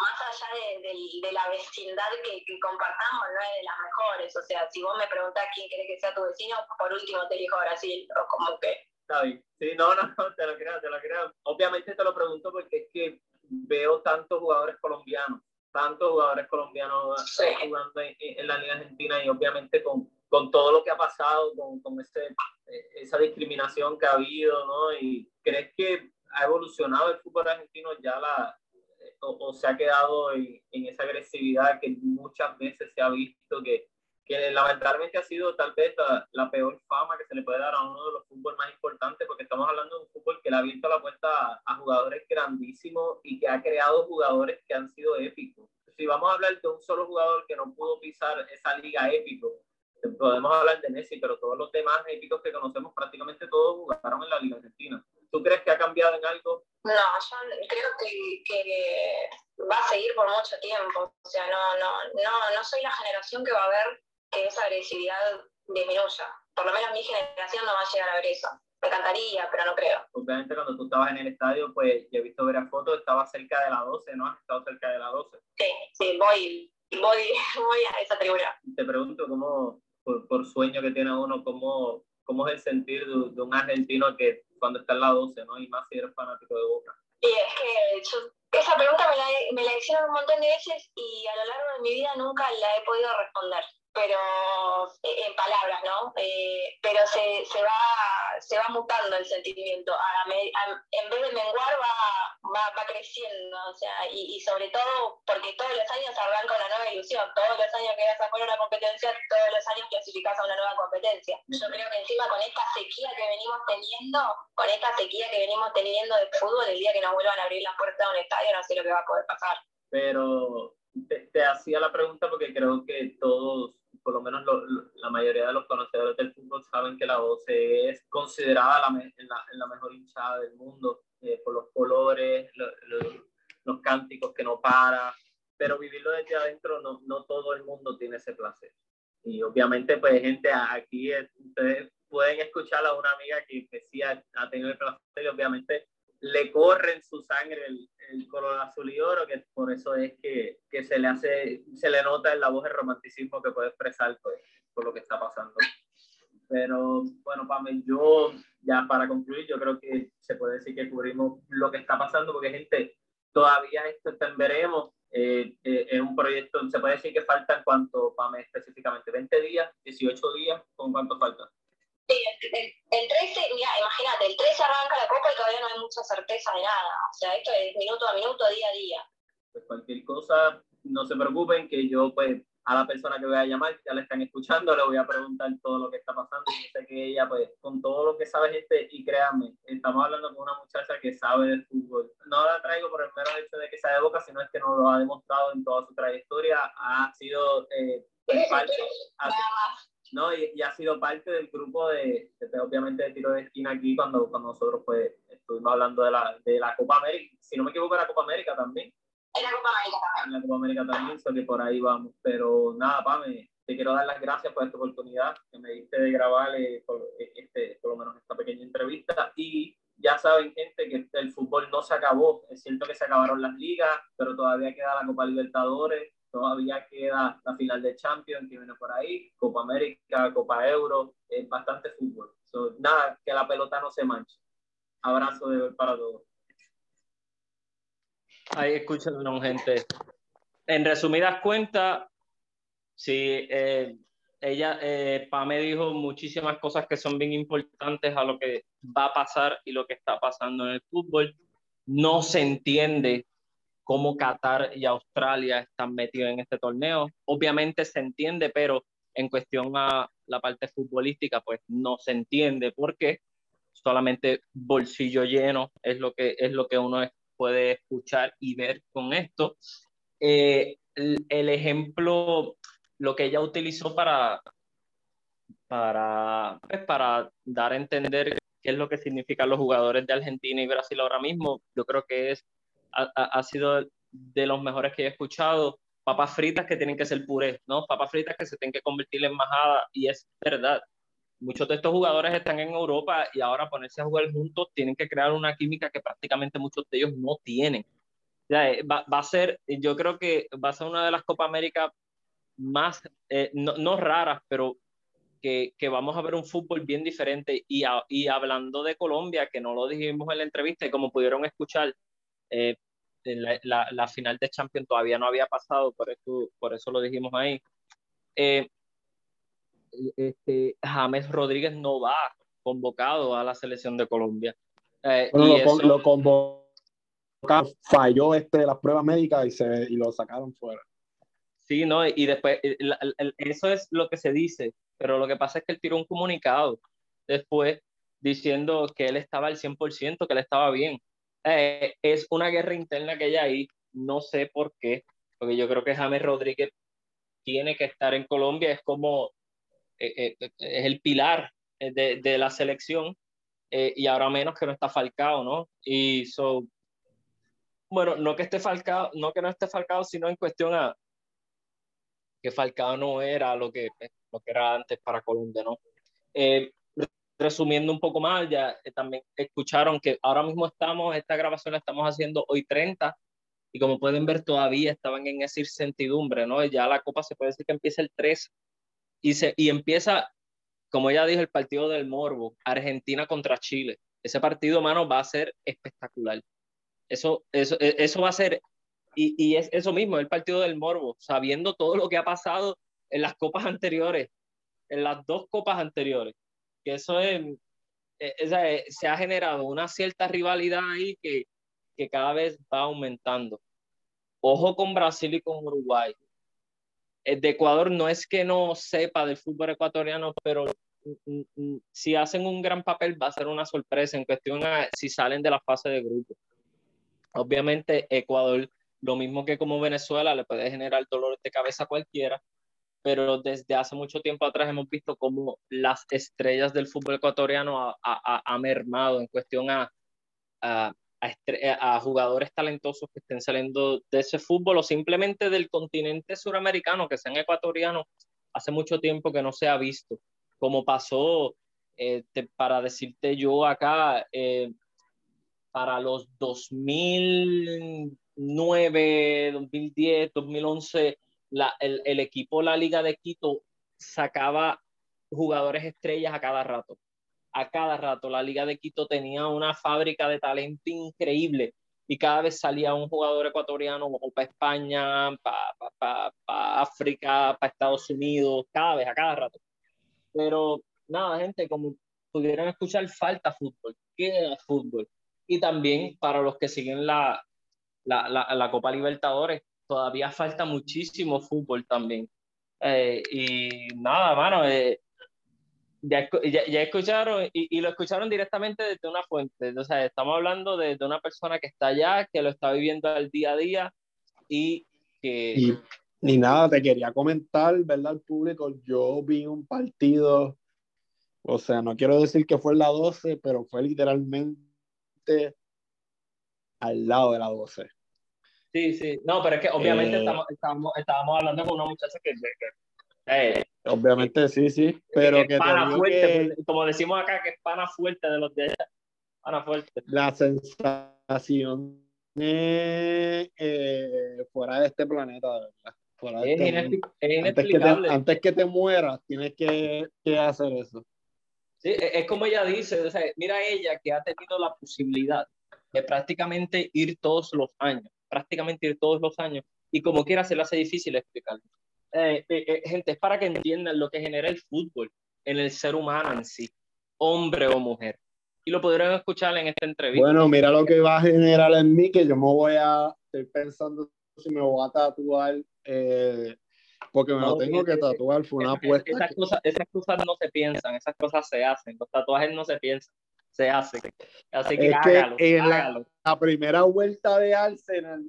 más allá de, de, de la vecindad que, que, compartamos, no es de las mejores. O sea, si vos me preguntás quién querés que sea tu vecino, por último te elijo Brasil, o como que... Está bien. Sí, no, no, te lo creo, te lo creo. Obviamente te lo pregunto porque es que veo tantos jugadores colombianos, tantos jugadores colombianos sí. jugando en, en, la Liga Argentina y obviamente con, con todo lo que ha pasado, con, con ese, eh, esa discriminación que ha habido, ¿no? Y crees que ha evolucionado el fútbol argentino ya la, o, o se ha quedado en, en, esa agresividad que muchas veces se ha visto que, que lamentablemente ha sido tal vez la, la, peor fama que se le puede dar a uno de los fútbol más importantes, porque estamos hablando de un fútbol que le ha abierto la puerta a, a, jugadores grandísimos y que ha creado jugadores que han sido épicos. si vamos a hablar de un solo jugador que no pudo pisar esa liga épico, podemos hablar de Messi, pero todos los demás épicos que conocemos, prácticamente todos jugaron en la Liga Argentina. ¿Tú crees que ha cambiado en algo? No, yo creo que, que va a seguir por mucho tiempo. O sea, no, no, no, no soy la generación que va a ver que esa agresividad disminuya. Por lo menos mi generación no va a llegar a ver eso. Me encantaría, pero no creo. Obviamente cuando tú estabas en el estadio, pues yo he visto ver a fotos, estaba cerca de la 12, ¿no? Has estado cerca de la 12. Sí, sí, voy, voy, voy a esa tribuna. Te pregunto cómo, por, por sueño que tiene uno, cómo, cómo es el sentir de, de, un argentino que cuando está en la 12, ¿no? Y más si eres fanático de Boca. Y es que yo, esa pregunta me la, me la hicieron un montón de veces y a lo largo de mi vida nunca la he podido responder pero eh, en palabras, ¿no? Eh, pero se, se, va, se va mutando el sentimiento. A, a, en vez de menguar, va, va, va creciendo, o sea, y, y, sobre todo porque todos los años arranca una nueva ilusión, todos los años que vas a jugar una competencia, todos los años clasificas a una nueva competencia. Yo creo que encima con esta sequía que venimos teniendo, con esta sequía que venimos teniendo de fútbol, el día que nos vuelvan a abrir las puertas de un estadio, no sé lo que va a poder pasar. Pero te hacía la pregunta porque creo que todos por lo menos lo, lo, la mayoría de los conocedores del fútbol saben que la 12 es considerada la, en, la, la mejor hinchada del mundo eh, por los colores, lo, los cánticos que no para, pero vivirlo desde adentro no, no todo el mundo tiene ese placer. Y obviamente, pues gente, aquí ustedes pueden escuchar a una amiga que, ha, ha tenido el placer y obviamente le corre en su sangre el, el, color azul y oro, que por eso es que, que, se le hace, se le nota en la voz el romanticismo que puede expresar pues, por lo que está pasando. Pero bueno, Pame, yo ya para concluir, yo creo que se puede decir que cubrimos lo que está pasando, porque gente, todavía esto está en veremos. Eh, eh, es un proyecto, se puede decir que faltan cuánto, Pame, específicamente, 20 días, 18 días, ¿con cuánto falta? Sí, el, el, el 13, mira, imagínate, el 13 arranca la copa y todavía no hay mucha certeza de nada. O sea, esto es minuto a minuto, día a día. Pues cualquier cosa, no se preocupen, que yo, pues, a la persona que voy a llamar, ya le están escuchando, le voy a preguntar todo lo que está pasando. Y sé que ella, pues, con todo lo que sabe, gente, y créanme, estamos hablando con una muchacha que sabe del fútbol. No la traigo por el mero hecho de que sea de boca, sino es que nos lo ha demostrado en toda su trayectoria. Ha sido. Eh, parte, ha, ¿no? Y, y, ha sido parte del grupo de, de, obviamente, de tiro de esquina aquí cuando, cuando nosotros pues estuvimos hablando de la, de la Copa América, si no me equivoco, la Copa América también. En la Copa América también. En la Copa América también, so que por ahí vamos. Pero nada, Pame, te quiero dar las gracias por esta oportunidad que me diste de grabar eh, por, este, por lo menos esta pequeña entrevista y ya saben, gente, que el fútbol no se acabó. Es cierto que se acabaron las ligas, pero todavía queda la Copa Libertadores, todavía queda la final de Champions que viene por ahí, Copa América, Copa Euro, eh, bastante fútbol. So, nada, que la pelota no se manche. Abrazo de para todos. Ahí escuchen, gente. En resumidas cuentas, sí, eh, ella, eh, Pame dijo muchísimas cosas que son bien importantes a lo que va a pasar y lo que está pasando en el fútbol. No se entiende cómo Qatar y Australia están metidos en este torneo. Obviamente se entiende, pero en cuestión a la parte futbolística, pues no se entiende porque solamente bolsillo lleno es lo que, es lo que uno puede escuchar y ver con esto. Eh, el, ejemplo, lo que ella utilizó para, para, pues, para dar a entender qué es lo que significan los jugadores de Argentina y Brasil ahora mismo, yo creo que es ha, ha, sido de los mejores que he escuchado. Papas fritas que tienen que ser puré, ¿no? Papas fritas que se tienen que convertir en majada, y es verdad. Muchos de estos jugadores están en Europa y ahora ponerse a jugar juntos tienen que crear una química que prácticamente muchos de ellos no tienen. Ya, eh, va, va, a ser, yo creo que va a ser una de las Copa América más, eh, no, no, raras, pero que, que, vamos a ver un fútbol bien diferente. Y, a, y hablando de Colombia, que no lo dijimos en la entrevista y como pudieron escuchar, eh, la, la, la, final de Champions todavía no había pasado, por eso, por eso lo dijimos ahí. Eh, este, James Rodríguez no va convocado a la selección de Colombia. Eh, bueno, lo, eso, lo convocó, falló este, las pruebas médicas y, se, y lo sacaron fuera. Sí, no, y después, el, el, eso es lo que se dice, pero lo que pasa es que él tiró un comunicado después diciendo que él estaba al 100%, que él estaba bien. Eh, es una guerra interna que hay ahí, no sé por qué. porque yo creo que James Rodríguez tiene que estar en Colombia, es como, eh, es el pilar de, de la selección, y ahora menos que no está Falcao, ¿no? Y so, bueno, no que esté Falcao, no que no esté Falcao, sino en cuestión a que Falcao no era lo que, lo que era antes para Colombia, ¿no? Eh, resumiendo un poco más, ya eh, también escucharon que ahora mismo estamos, esta grabación la estamos haciendo hoy 30, y como pueden ver todavía estaban en esa incertidumbre, ¿no? Ya la Copa se puede decir que empieza el 3 y, se, y empieza, como ya dijo, el partido del Morbo, Argentina contra Chile. Ese partido, mano, va a ser espectacular. Eso, eso, e, eso va a ser, y, y es eso mismo, el partido del Morbo, sabiendo todo lo que ha pasado en las copas anteriores, en las dos copas anteriores que eso es, eh, eh, se ha generado una cierta rivalidad ahí que, que cada vez va aumentando. Ojo con Brasil y con Uruguay. El de Ecuador no es que no sepa del fútbol ecuatoriano, pero si hacen un gran papel va a ser una sorpresa en cuestión a si salen de la fase de grupo. Obviamente Ecuador, lo mismo que como Venezuela, le puede generar dolor de cabeza a cualquiera, pero desde hace mucho tiempo atrás hemos visto cómo las estrellas del fútbol ecuatoriano ha, ha, mermado en cuestión a, a, a, jugadores talentosos que estén saliendo de ese fútbol o simplemente del continente suramericano, que sean ecuatorianos, hace mucho tiempo que no se ha visto, como pasó, eh, para decirte yo acá, eh, para los 2009, 2010, 2011, el, equipo, la Liga de Quito, sacaba jugadores estrellas a cada rato. A cada rato. La Liga de Quito tenía una fábrica de talento increíble y cada vez salía un jugador ecuatoriano para España, para África, para Estados Unidos, cada vez, a cada rato. Pero nada, gente, como pudieron escuchar, falta fútbol, queda fútbol. Y también para los que siguen la, la, la Copa Libertadores, todavía falta muchísimo fútbol también. Eh, y nada, mano, eh, ya, ya, escucharon y, lo escucharon directamente desde una fuente. O sea, estamos hablando de, de, una persona que está allá, que lo está viviendo al día a día y que... Y, ni nada, te quería comentar, ¿verdad? Al público, yo vi un partido, o sea, no quiero decir que fue la 12, pero fue literalmente al lado de la 12. Sí, sí. No, pero es que obviamente eh, estamos, estábamos, hablando con una muchacha que... eh, obviamente sí, sí, pero que, pana fuerte, como decimos acá, que es pana fuerte de los de ella. Pana fuerte. La sensación eh, fuera de este planeta, de verdad. Fuera de este es, antes, que te, antes que te mueras, tienes que, que hacer eso. Sí, e, es como ella dice, o sea, mira ella que ha tenido la posibilidad de prácticamente ir todos los años prácticamente todos los años y como quiera se le hace difícil explicarlo. Eh, eh, eh, gente, es para que entiendan lo que genera el fútbol en el ser humano en sí, hombre o mujer. Y lo podrán escuchar en esta entrevista. Bueno, mira lo que va a generar en mí, que yo me voy a, estoy pensando si me voy a tatuar, porque me lo tengo que tatuar, fue una apuesta. Esas, cosas, esas cosas no se piensan, esas cosas se hacen, los tatuajes no se piensan se hace. Así que, hágalo, en La, primera vuelta de Arsenal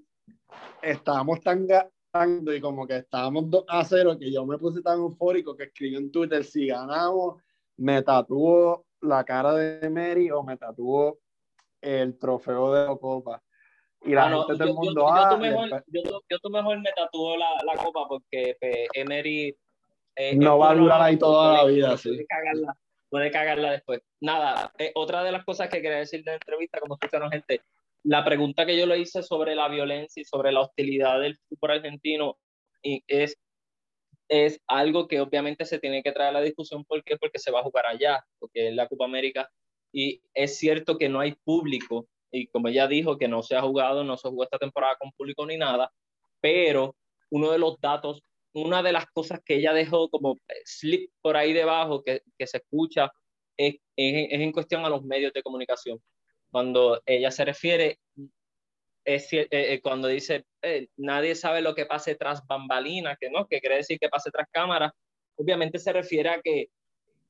estábamos tan ganando y como que estábamos 2 a 0 que yo me puse tan eufórico que escribí en Twitter si ganamos me tatuó la cara de Mary o me tatuó el trofeo de la copa. Y la ah, gente del mundo yo, ah, mejor, yo, mejor me tatuó la, la copa porque pues, Emery eh, no va a durar ahí toda la vida sí puede cagarla después. Nada, eh, otra de las cosas que quería decir de la entrevista, como escucharon gente, la pregunta que yo le hice sobre la violencia y sobre la hostilidad del fútbol argentino y es, es algo que obviamente se tiene que traer a la discusión. ¿Por qué? Porque se va a jugar allá, porque es la Copa América y es cierto que no hay público y como ella dijo que no se ha jugado, no se jugó esta temporada con público ni nada, pero uno de los datos una de las cosas que ella dejó como slip por ahí debajo que, que se escucha es, es, en cuestión a los medios de comunicación. Cuando ella se refiere, es, eh, eh, cuando dice eh, nadie sabe lo que pase tras bambalinas, que no, que quiere decir que pase tras cámaras, obviamente se refiere a que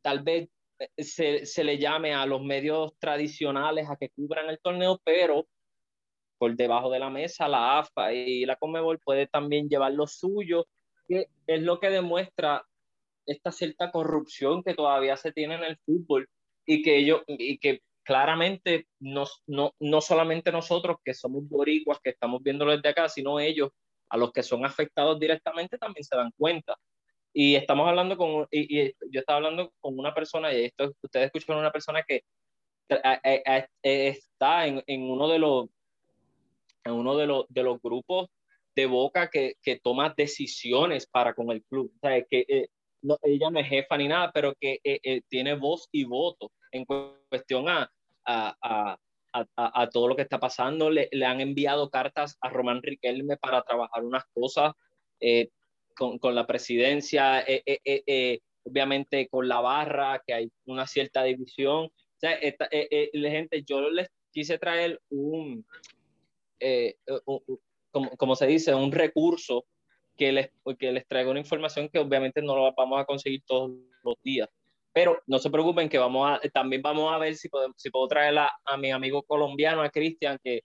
tal vez se, se, le llame a los medios tradicionales a que cubran el torneo, pero por debajo de la mesa, la AFA y la Comebol puede también llevar lo suyo, que es lo que demuestra esta cierta corrupción que todavía se tiene en el fútbol y que ellos, y que claramente no, no, no solamente nosotros que somos boricuas, que estamos viéndolo desde acá, sino ellos, a los que son afectados directamente, también se dan cuenta. Y estamos hablando con, y, yo estaba hablando con una persona, y esto ustedes escucharon una persona que está en, en, uno de los en uno de los, de los grupos de Boca que, que toma decisiones para con el club. O sea, que eh, no, ella no es jefa ni nada, pero que eh, eh, tiene voz y voto en cuestión a, a, a, a, todo lo que está pasando. Le, le, han enviado cartas a Román Riquelme para trabajar unas cosas con, con, la presidencia, obviamente con la barra, que hay una cierta división. O sea, esta, gente, yo les quise traer un, eh, como, como, se dice, un recurso que les, que les traiga una información que obviamente no lo vamos a conseguir todos los días. Pero no se preocupen que vamos a, también vamos a ver si, podemos, si puedo traer a, a mi amigo colombiano, a Cristian, que,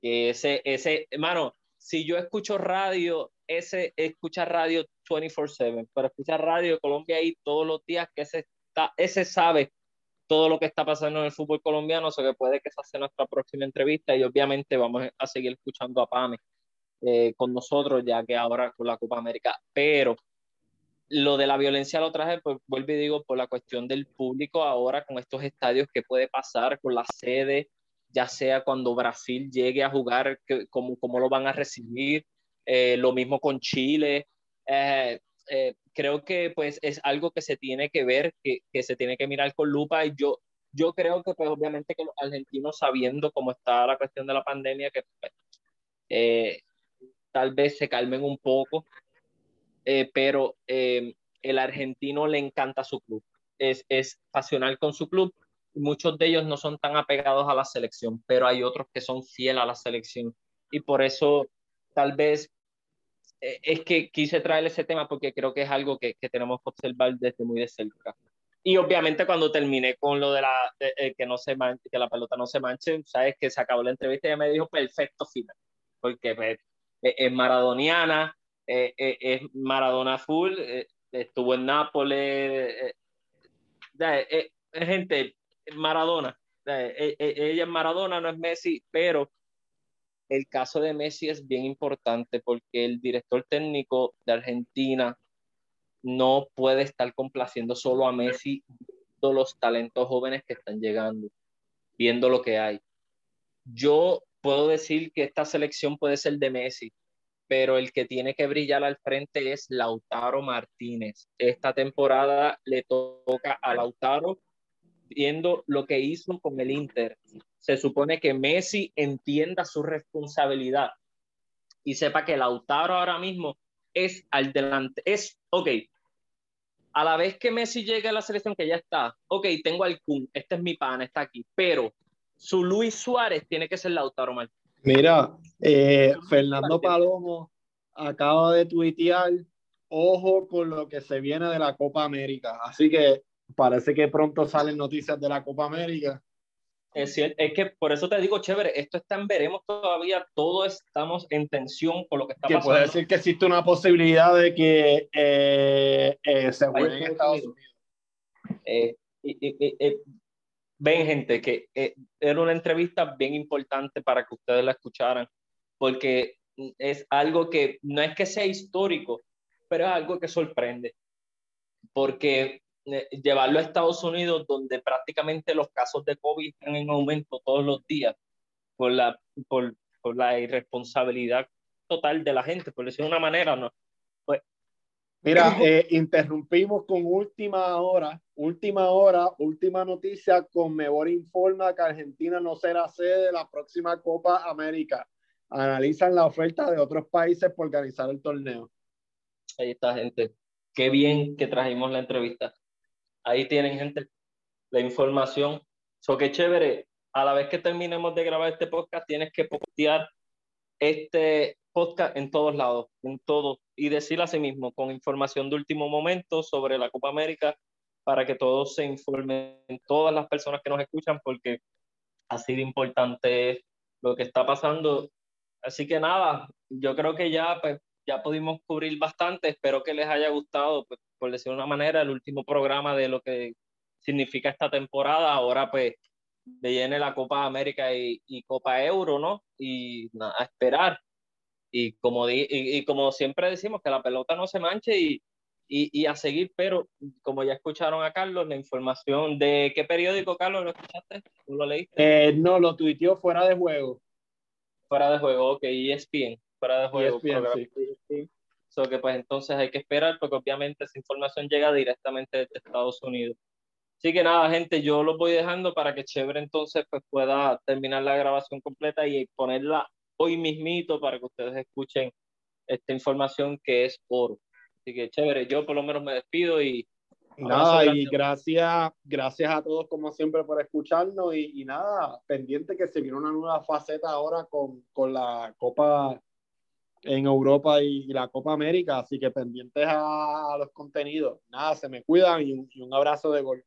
que ese, ese, hermano, si yo escucho radio, ese escucha radio 24/7, pero escucha radio de Colombia ahí todos los días, que ese, está, ese sabe todo lo que está pasando en el fútbol colombiano, o sea que puede que esa sea nuestra próxima entrevista y obviamente vamos a seguir escuchando a Pame eh, con nosotros, ya que ahora con la Copa América, pero lo de la violencia lo traje, pues vuelvo y digo, por la cuestión del público ahora con estos estadios, ¿qué puede pasar con la sede? Ya sea cuando Brasil llegue a jugar, cómo, cómo lo van a recibir, eh, lo mismo con Chile. Eh, creo que pues es algo que se tiene que ver, que, que, se tiene que mirar con lupa y yo, yo creo que pues obviamente que los argentinos sabiendo cómo está la cuestión de la pandemia, que pues, tal vez se calmen un poco, eh, pero el argentino le encanta su club, es, es pasional con su club. Muchos de ellos no son tan apegados a la selección, pero hay otros que son fieles a la selección y por eso tal vez eh, es que quise traer ese tema porque creo que es algo que, que, tenemos que observar desde muy de cerca. Y obviamente cuando terminé con lo de la eh, que no se manche, que la pelota no se manche, sabes que se acabó la entrevista y ella me dijo perfecto final, porque pues, es maradoniana, eh, es Maradona full, estuvo en Nápoles, gente, Maradona, ella es Maradona, no es Messi, pero el caso de Messi es bien importante porque el director técnico de Argentina no puede estar complaciendo solo a Messi, todos los talentos jóvenes que están llegando, viendo lo que hay. Yo puedo decir que esta selección puede ser de Messi, pero el que tiene que brillar al frente es Lautaro Martínez. Esta temporada le toca a Lautaro viendo lo que hizo con el Inter, se supone que Messi entienda su responsabilidad y sepa que Lautaro ahora mismo es al delante, es, ok, a la vez que Messi llegue a la selección que ya está, ok, tengo al Kun, este es mi pan, está aquí, pero su Luis Suárez tiene que ser Lautaro Martínez. Mira, eh, Fernando Palomo acaba de tuitear, ojo con lo que se viene de la Copa América, así que parece que pronto salen noticias de la Copa América es, es que por eso te digo, chévere, esto está en veremos todavía, todos estamos en tensión con lo que está que pasando. Puede decir que existe una posibilidad de que eh, eh, se juegue en Estados Unidos. Eh, ven, gente, que era una entrevista bien importante para que ustedes la escucharan, porque es algo que no es que sea histórico, pero es algo que sorprende, porque eh, llevarlo a Estados Unidos, donde prácticamente los casos de COVID están en aumento todos los días por la, por, por la irresponsabilidad total de la gente, por decirlo de una manera, ¿no? Mira, eh, interrumpimos con última hora, última hora, última noticia, con Mejor informa que Argentina no será sede de la próxima Copa América. Analizan la oferta de otros países por organizar el torneo. Ahí está, gente. Qué bien que trajimos la entrevista. Ahí tienen, gente, la información. So que chévere. A la vez que terminemos de grabar este podcast, tienes que postear este podcast en todos lados, en todos, y decir a sí mismo con información de último momento sobre la Copa América para que todos se informen, todas las personas que nos escuchan, porque así de importante lo que está pasando. Así que nada, yo creo que ya, pues, ya pudimos cubrir bastante. Espero que les haya gustado, pues, por decir una manera, el último programa de lo que significa esta temporada. Ahora, pues, viene la Copa América y, y Copa Euro, ¿no? Y nada, a esperar. Y como, di, y, y, como siempre decimos, que la pelota no se manche y, y, a seguir, pero como ya escucharon a Carlos, la información de qué periódico, Carlos, ¿lo escuchaste? ¿Tú lo leíste? Eh, no, lo tuiteó fuera de juego. Fuera de juego, ok, ESPN, fuera de juego. ESPN, sí. So que pues entonces hay que esperar porque obviamente esa información llega directamente desde Estados Unidos. Así que nada, gente, yo los voy dejando para que Chévere entonces pues pueda terminar la grabación completa y ponerla hoy mismito para que ustedes escuchen esta información que es oro. Así que chévere, yo por lo menos me despido y... Nada, y gracias, gracias a todos como siempre por escucharnos y, y, nada, pendiente que se viene una nueva faceta ahora con, con la Copa en Europa y, y, la Copa América, así que pendientes a, a, los contenidos. Nada, se me cuidan y un, y un abrazo de gol.